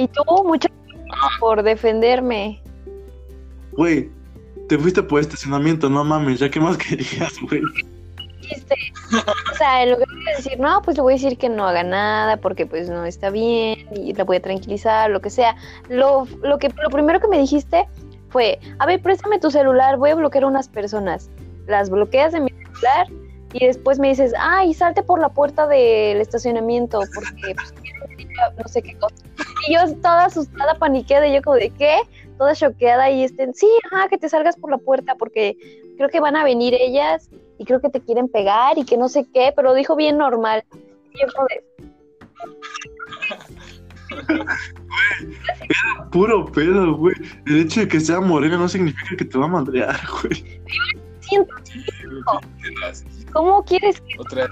[SPEAKER 3] Y tú, muchas gracias por defenderme.
[SPEAKER 1] Güey, te fuiste por estacionamiento, no mames. ¿Ya qué más querías, güey?
[SPEAKER 3] O sea, en lugar de decir, no, pues le voy a decir que no haga nada porque pues no está bien y la voy a tranquilizar, lo que sea. Lo, lo, que, lo primero que me dijiste fue, a ver, préstame tu celular, voy a bloquear a unas personas. Las bloqueas de mi celular y después me dices, ay, salte por la puerta del estacionamiento porque pues, no sé qué cosa. Y yo toda asustada, paniqueada, y yo como de, ¿qué? Toda choqueada y estén, sí, ajá, que te salgas por la puerta porque creo que van a venir ellas y creo que te quieren pegar y que no sé qué, pero dijo bien normal. Y yo como de,
[SPEAKER 1] Puro pedo, güey. El hecho de que sea morena no significa que te va a madrear, güey.
[SPEAKER 3] siento. ¿cómo quieres que
[SPEAKER 2] Otra,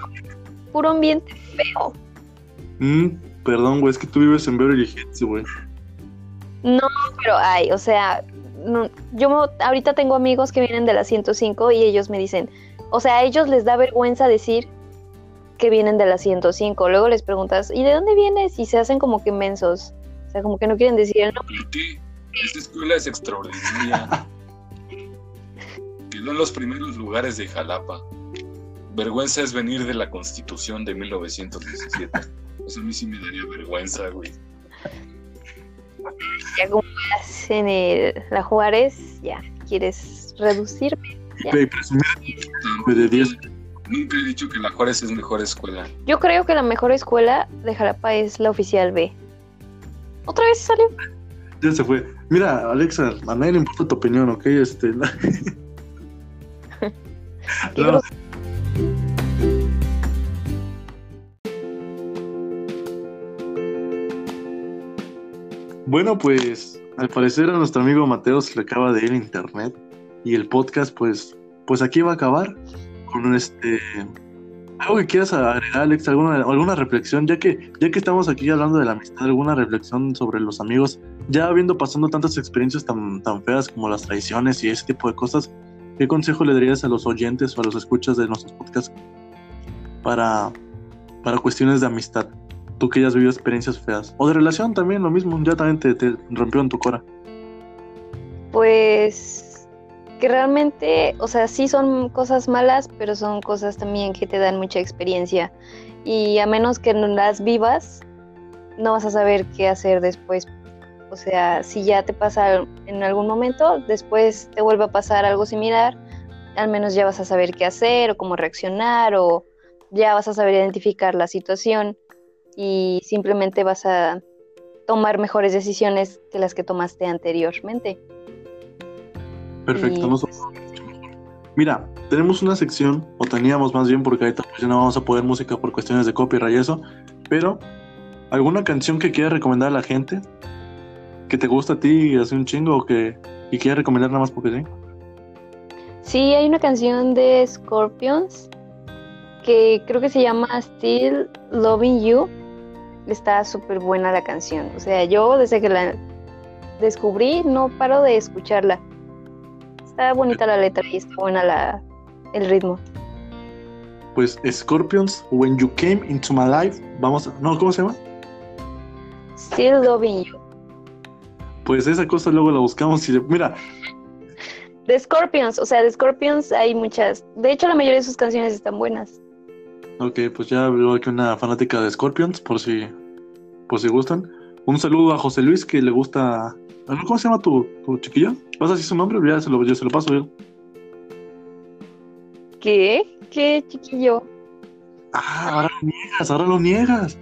[SPEAKER 3] puro ambiente feo?
[SPEAKER 1] Mm, perdón, güey, es que tú vives en Beverly Hills, güey.
[SPEAKER 3] No, pero ay, o sea, no, yo ahorita tengo amigos que vienen de la 105 y ellos me dicen, o sea, a ellos les da vergüenza decir que vienen de la 105. Luego les preguntas, ¿y de dónde vienes? Y se hacen como que mensos. O sea, como que no quieren decir el nombre.
[SPEAKER 2] Esta escuela es extraordinaria. Quedó en los primeros lugares de Jalapa. Vergüenza es venir de la Constitución de 1917. Eso a mí sí me daría vergüenza, güey.
[SPEAKER 3] Ya como vas en el- la Juárez, ya quieres reducirme. Ya.
[SPEAKER 1] Presumir güey, de 10.
[SPEAKER 2] Nunca he dicho que la Juárez es mejor escuela.
[SPEAKER 3] Yo creo que la mejor escuela de Jalapa es la oficial B. ¿Otra vez salió?
[SPEAKER 1] Ya se fue. Mira, Alexa, a nadie le importa tu opinión, ¿ok? Este. No, Bueno, pues al parecer a nuestro amigo Mateo se le acaba de ir internet y el podcast, pues, pues aquí va a acabar con este. ¿Algo que quieras agregar, Alex? ¿Alguna, alguna reflexión? Ya que, ya que estamos aquí hablando de la amistad, ¿alguna reflexión sobre los amigos? Ya habiendo pasando tantas experiencias tan, tan feas como las traiciones y ese tipo de cosas, ¿qué consejo le darías a los oyentes o a los escuchas de nuestros podcasts para, para cuestiones de amistad? Tú que ya has vivido experiencias feas. O de relación también, lo mismo, ya también te, rompió en tu cora.
[SPEAKER 3] Pues que realmente, o sea, sí son cosas malas, pero son cosas también que te dan mucha experiencia. Y a menos que no las vivas, no vas a saber qué hacer después. O sea, si ya te pasa en algún momento, después te vuelve a pasar algo similar, al menos ya vas a saber qué hacer o cómo reaccionar o ya vas a saber identificar la situación y simplemente vas a tomar mejores decisiones que las que tomaste anteriormente.
[SPEAKER 1] Perfecto. Mira, tenemos una sección, o teníamos más bien, porque ahorita pues ya no vamos a poder música por cuestiones de copyright y eso, pero ¿alguna canción que quieras recomendar a la gente? ¿Que te gusta a ti y hace un chingo o que y quieras recomendar nada más porque sí?
[SPEAKER 3] Sí, hay una canción de Scorpions que creo que se llama Still Loving You. Está súper buena la canción. O sea, yo desde que la descubrí no paro de escucharla. Está bonita la letra y está buena la, el ritmo.
[SPEAKER 1] Pues Scorpions, When You Came Into My Life, vamos a... No, ¿cómo se llama?
[SPEAKER 3] Still Loving You.
[SPEAKER 1] Pues esa cosa luego la buscamos y mira.
[SPEAKER 3] De Scorpions, o sea, de Scorpions hay muchas. De hecho, la mayoría de sus canciones están buenas.
[SPEAKER 1] Ok, pues ya veo aquí una fanática de Scorpions, por si, por si gustan. Un saludo a José Luis que le gusta ¿Cómo se llama tu, tu chiquillo? ¿Vas a decir su nombre? Ya se lo, yo se lo paso yo.
[SPEAKER 3] ¿Qué? ¿Qué chiquillo?
[SPEAKER 1] Ah, ahora lo niegas, ahora lo niegas.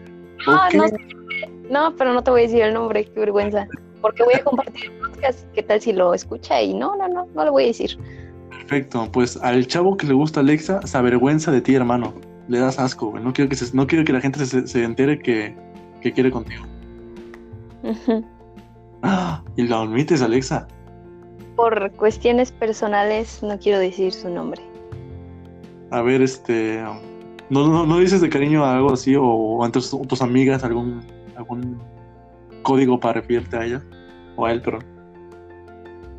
[SPEAKER 3] No, no, no, pero no te voy a decir el nombre, qué vergüenza. Porque voy a compartir el podcast, ¿qué tal si lo escucha? Y no, no, no, no le voy a decir.
[SPEAKER 1] Perfecto, pues al chavo que le gusta Alexa se avergüenza de ti, hermano. Le das asco, güey. No quiero que, no quiero que la gente se, se entere que, que quiere contigo. Y la admites, Alexa.
[SPEAKER 3] Por cuestiones personales no quiero decir su nombre.
[SPEAKER 1] A ver, este... ¿No, no, dices de cariño a algo así o entre tus, amigas algún, algún código para referirte a ella? O a él, pero...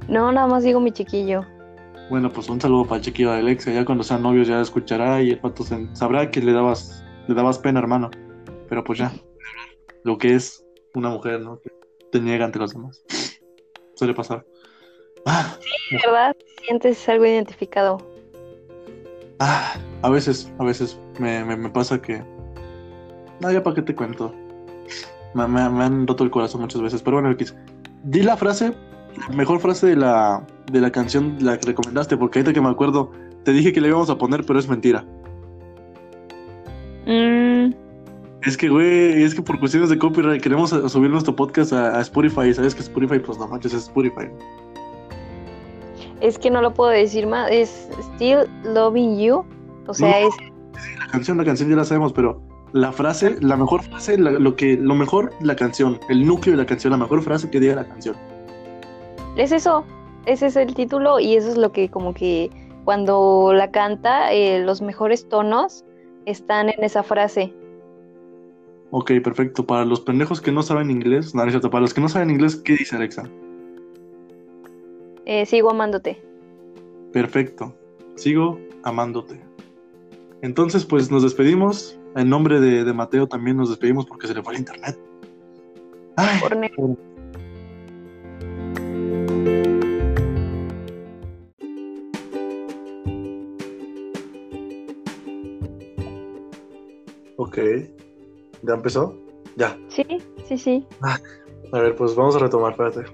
[SPEAKER 3] No, nada más digo mi chiquillo.
[SPEAKER 1] Bueno, pues un saludo para el chiquillo de Alexa. Ya cuando sean novios ya escuchará y el pato sabrá que le dabas, le dabas pena, hermano. Pero pues ya, lo que es una mujer, ¿no? te niega ante los demás. Suele pasar.
[SPEAKER 3] Ah, sí, ¿verdad? Sientes algo identificado.
[SPEAKER 1] Ah, a veces, a veces me, me, pasa que. No, ya para qué te cuento. Me, me, han roto el corazón muchas veces. Pero bueno, di la frase, mejor frase de la, de la canción, la que recomendaste, porque ahorita que me acuerdo, te dije que le íbamos a poner, pero es mentira.
[SPEAKER 3] Mmm
[SPEAKER 1] es que, güey, es que por cuestiones de copyright queremos subir nuestro podcast a, Spotify. ¿Sabes que Spotify? Pues no manches, es Spotify.
[SPEAKER 3] Es que no lo puedo decir más. Es Still Loving You. O sea, es.
[SPEAKER 1] Sí, la canción, la canción ya la sabemos, pero la frase, la mejor frase, lo que, lo mejor, la canción, el núcleo de la canción, la mejor frase que diga la canción.
[SPEAKER 3] Es eso. Ese es el título y eso es lo que, como que cuando la canta, eh, los mejores tonos están en esa frase.
[SPEAKER 1] Ok, perfecto. Para los pendejos que no saben inglés, no. Para los que no saben inglés, ¿qué dice Alexa?
[SPEAKER 3] Eh, sigo amándote.
[SPEAKER 1] Perfecto. Sigo amándote. Entonces, pues nos despedimos. En nombre de, Mateo también nos despedimos porque se le fue el internet. Ay, Por Ok. ¿Ya empezó? Ya.
[SPEAKER 3] Sí, sí, sí.
[SPEAKER 1] Ah, a ver, pues vamos a retomar, espérate.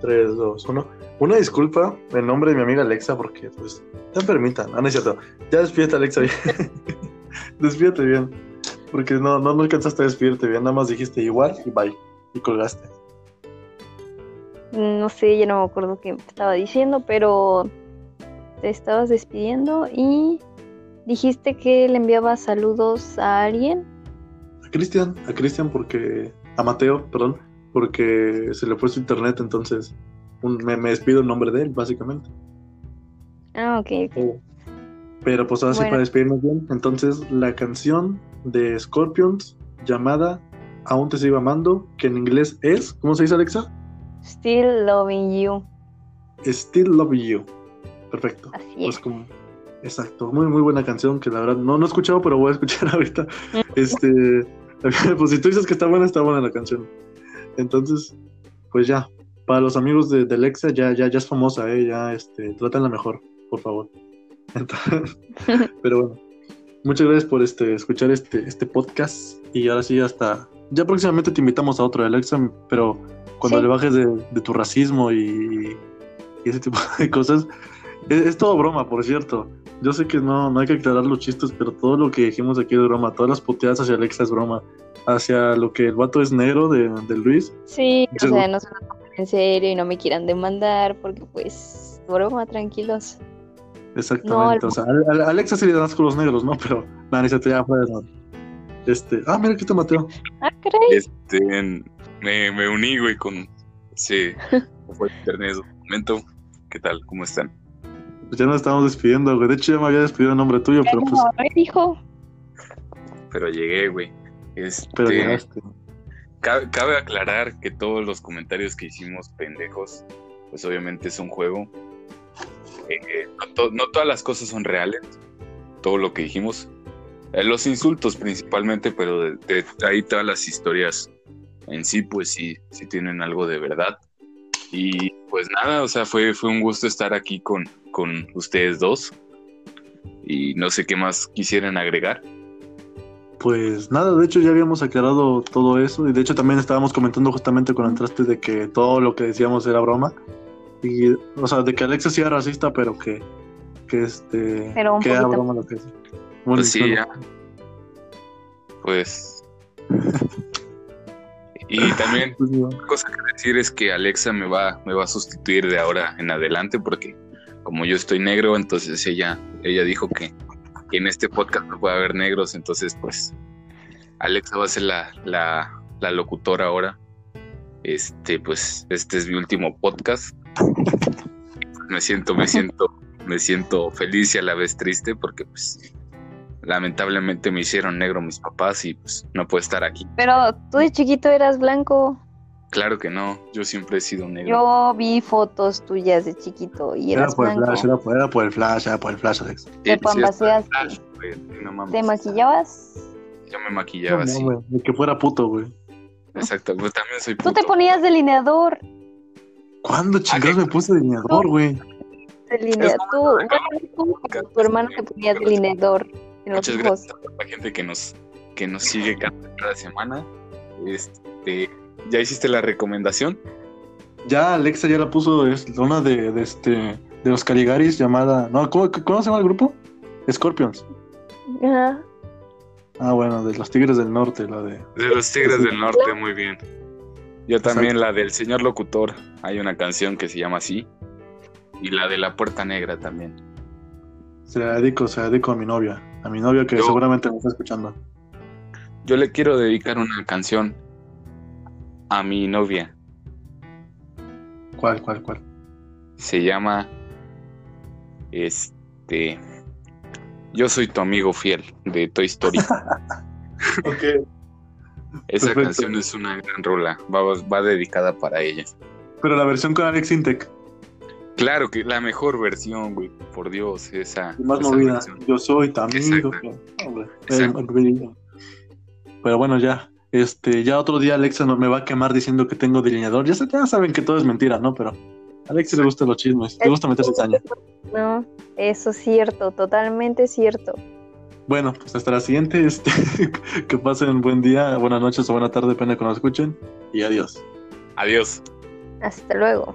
[SPEAKER 1] 3, 2, 1. Una disculpa en nombre de mi amiga Alexa porque, pues, te permitan. Ah, no es cierto. Ya despídete, Alexa, bien. despídete bien. Porque no, no, no alcanzaste a despedirte bien. Nada más dijiste igual y bye. Y colgaste.
[SPEAKER 3] No sé, ya no me acuerdo qué estaba diciendo, pero te estabas despidiendo y dijiste que le enviaba saludos a alguien.
[SPEAKER 1] Cristian, a Cristian porque, a Mateo, perdón, porque se le fue su internet, entonces un- me, me despido en nombre de él, básicamente.
[SPEAKER 3] Ah, ok, ok.
[SPEAKER 1] Pero pues ahora sí para despedirnos bien. Entonces, la canción de Scorpions llamada Aún te sigo amando, que en inglés es, ¿cómo se dice Alexa?
[SPEAKER 3] Still loving you.
[SPEAKER 1] Still Love You. Perfecto.
[SPEAKER 3] Así
[SPEAKER 1] Pues
[SPEAKER 3] es.
[SPEAKER 1] como, exacto, muy muy buena canción que la verdad no, no he escuchado, pero voy a escuchar ahorita. Este, pues si tú dices que está buena, está buena la canción. Entonces, pues ya, para los amigos de, de Alexa ya, ya, ya es famosa, eh, ya, este, trátenla mejor, por favor. Entonces, pero bueno, muchas gracias por este, escuchar este, este podcast y ahora sí hasta, ya próximamente te invitamos a otro de Alexa, pero cuando
[SPEAKER 3] Sí.
[SPEAKER 1] le bajes de, de tu racismo y, y ese tipo de cosas, es, es todo broma, por cierto. Yo sé que no, no hay que aclarar los chistes, pero todo lo que dijimos aquí es broma. Todas las puteadas hacia Alexa es broma. Hacia lo que el vato es negro de, de Luis.
[SPEAKER 3] Sí, o
[SPEAKER 1] Sí.
[SPEAKER 3] sea, no se lo tomen en serio y no me quieran demandar porque pues, broma, tranquilos.
[SPEAKER 1] Exactamente.
[SPEAKER 3] No,
[SPEAKER 1] o sea, a- a- Alexa sí le das con los negros, ¿no? Pero nada, ni se te ya fuera, no. Este, ah, mira, aquí está Mateo.
[SPEAKER 3] Ah, caray.
[SPEAKER 2] Este, me, me uní, güey, con ese fue internet momento. ¿Qué tal? ¿Cómo están?
[SPEAKER 1] Pues ya nos estamos despidiendo, güey. De hecho, ya me había despedido en nombre tuyo, pero pues,
[SPEAKER 3] A ver, hijo.
[SPEAKER 2] Pero llegué, güey. Este,
[SPEAKER 1] pero llegaste.
[SPEAKER 2] Cabe, cabe aclarar que todos los comentarios que hicimos pendejos, pues obviamente es un juego. Eh, eh, no, to- no todas las cosas son reales, todo lo que dijimos. Eh, los insultos principalmente, pero de, de ahí todas las historias en sí, pues sí, sí tienen algo de verdad. Y pues nada, o sea, fue, fue un gusto estar aquí con, con ustedes dos. Y no sé qué más quisieran agregar.
[SPEAKER 1] Pues nada, de hecho ya habíamos aclarado todo eso y de hecho también estábamos comentando justamente cuando entraste de que todo lo que decíamos era broma y o sea, de que Alexa sí era racista, pero que que este
[SPEAKER 3] Pero un
[SPEAKER 1] que era broma lo que decía. Bueno,
[SPEAKER 2] Pues sí, ya. Pues. Y también,
[SPEAKER 1] pues,
[SPEAKER 2] cosa que decir es que Alexa me va, me va a sustituir de ahora en adelante, porque como yo estoy negro, entonces ella, ella dijo que, que en este podcast no puede haber negros, entonces pues Alexa va a ser la, la, la locutora ahora. Este, pues, este es mi último podcast. Me siento, me siento, me siento feliz y a la vez triste porque pues lamentablemente me hicieron negro mis papás y pues no puedo estar aquí.
[SPEAKER 3] Pero tú de chiquito eras blanco.
[SPEAKER 2] Claro que no, yo siempre he sido negro.
[SPEAKER 3] Yo vi fotos tuyas de chiquito y
[SPEAKER 1] Era
[SPEAKER 3] eras
[SPEAKER 1] por el
[SPEAKER 3] blanco.
[SPEAKER 1] flash, era por, era por el flash, era por el flash,
[SPEAKER 3] Te pambaseaste.
[SPEAKER 2] hasta el flash, no mames.
[SPEAKER 3] ¿Te maquillabas?
[SPEAKER 2] Yo me maquillaba
[SPEAKER 1] No,
[SPEAKER 2] así.
[SPEAKER 1] güey, de que fuera puto, güey.
[SPEAKER 2] Exacto, pues también soy
[SPEAKER 3] Tú
[SPEAKER 2] puto.
[SPEAKER 3] te ponías delineador.
[SPEAKER 1] ¿Cuándo chingados
[SPEAKER 2] qué-
[SPEAKER 1] me puse delineador, güey?
[SPEAKER 3] Tú, bueno, tú, tu hermano te ponía delineador en los
[SPEAKER 2] Muchas
[SPEAKER 3] ojos.
[SPEAKER 2] gracias a toda la gente que nos, que nos sigue cada, cada semana. Este, ¿Ya hiciste la recomendación?
[SPEAKER 1] Ya Alexa ya la puso es una de, de este de los Caligaris llamada, no, ¿cómo, cómo se llama el grupo? Scorpions.
[SPEAKER 3] Ajá.
[SPEAKER 1] Ah, bueno, de los Tigres del Norte, la de
[SPEAKER 2] De los Tigres del Norte, muy bien. Yo
[SPEAKER 1] Exacto.
[SPEAKER 2] también la del señor locutor. Hay una canción que se llama así. Y la de la puerta negra también.
[SPEAKER 1] Se la dedico, se la dedico a mi novia. A mi novia que
[SPEAKER 2] Yo-
[SPEAKER 1] seguramente me está escuchando.
[SPEAKER 2] Yo le quiero dedicar una canción a mi novia.
[SPEAKER 1] ¿Cuál, cuál, cuál?
[SPEAKER 2] Se llama Este. Yo soy tu amigo fiel de Toy Story.
[SPEAKER 1] Ok.
[SPEAKER 2] Esa
[SPEAKER 1] Perfecto.
[SPEAKER 2] canción es una gran rola. Va, va dedicada para ella.
[SPEAKER 1] Pero la versión con Alex Intec,
[SPEAKER 2] Claro que la mejor versión, güey. Por Dios, esa.
[SPEAKER 1] más
[SPEAKER 2] esa
[SPEAKER 1] movida.
[SPEAKER 2] versión.
[SPEAKER 1] Yo soy tu amigo.
[SPEAKER 2] Exacto.
[SPEAKER 1] eh, Pero bueno, ya. Este, ya otro día Alexa no- me va a quemar diciendo que tengo delineador. Ya, ya saben que todo es mentira, ¿no? Pero a Alexa le gustan los chismes, le gusta meterse caña.
[SPEAKER 3] No, eso es cierto, totalmente cierto.
[SPEAKER 1] Bueno, pues hasta la siguiente. Este, que pasen buen día, buenas noches o buena tarde, depende de cuando escuchen. Y adiós.
[SPEAKER 2] Adiós.
[SPEAKER 3] Hasta luego.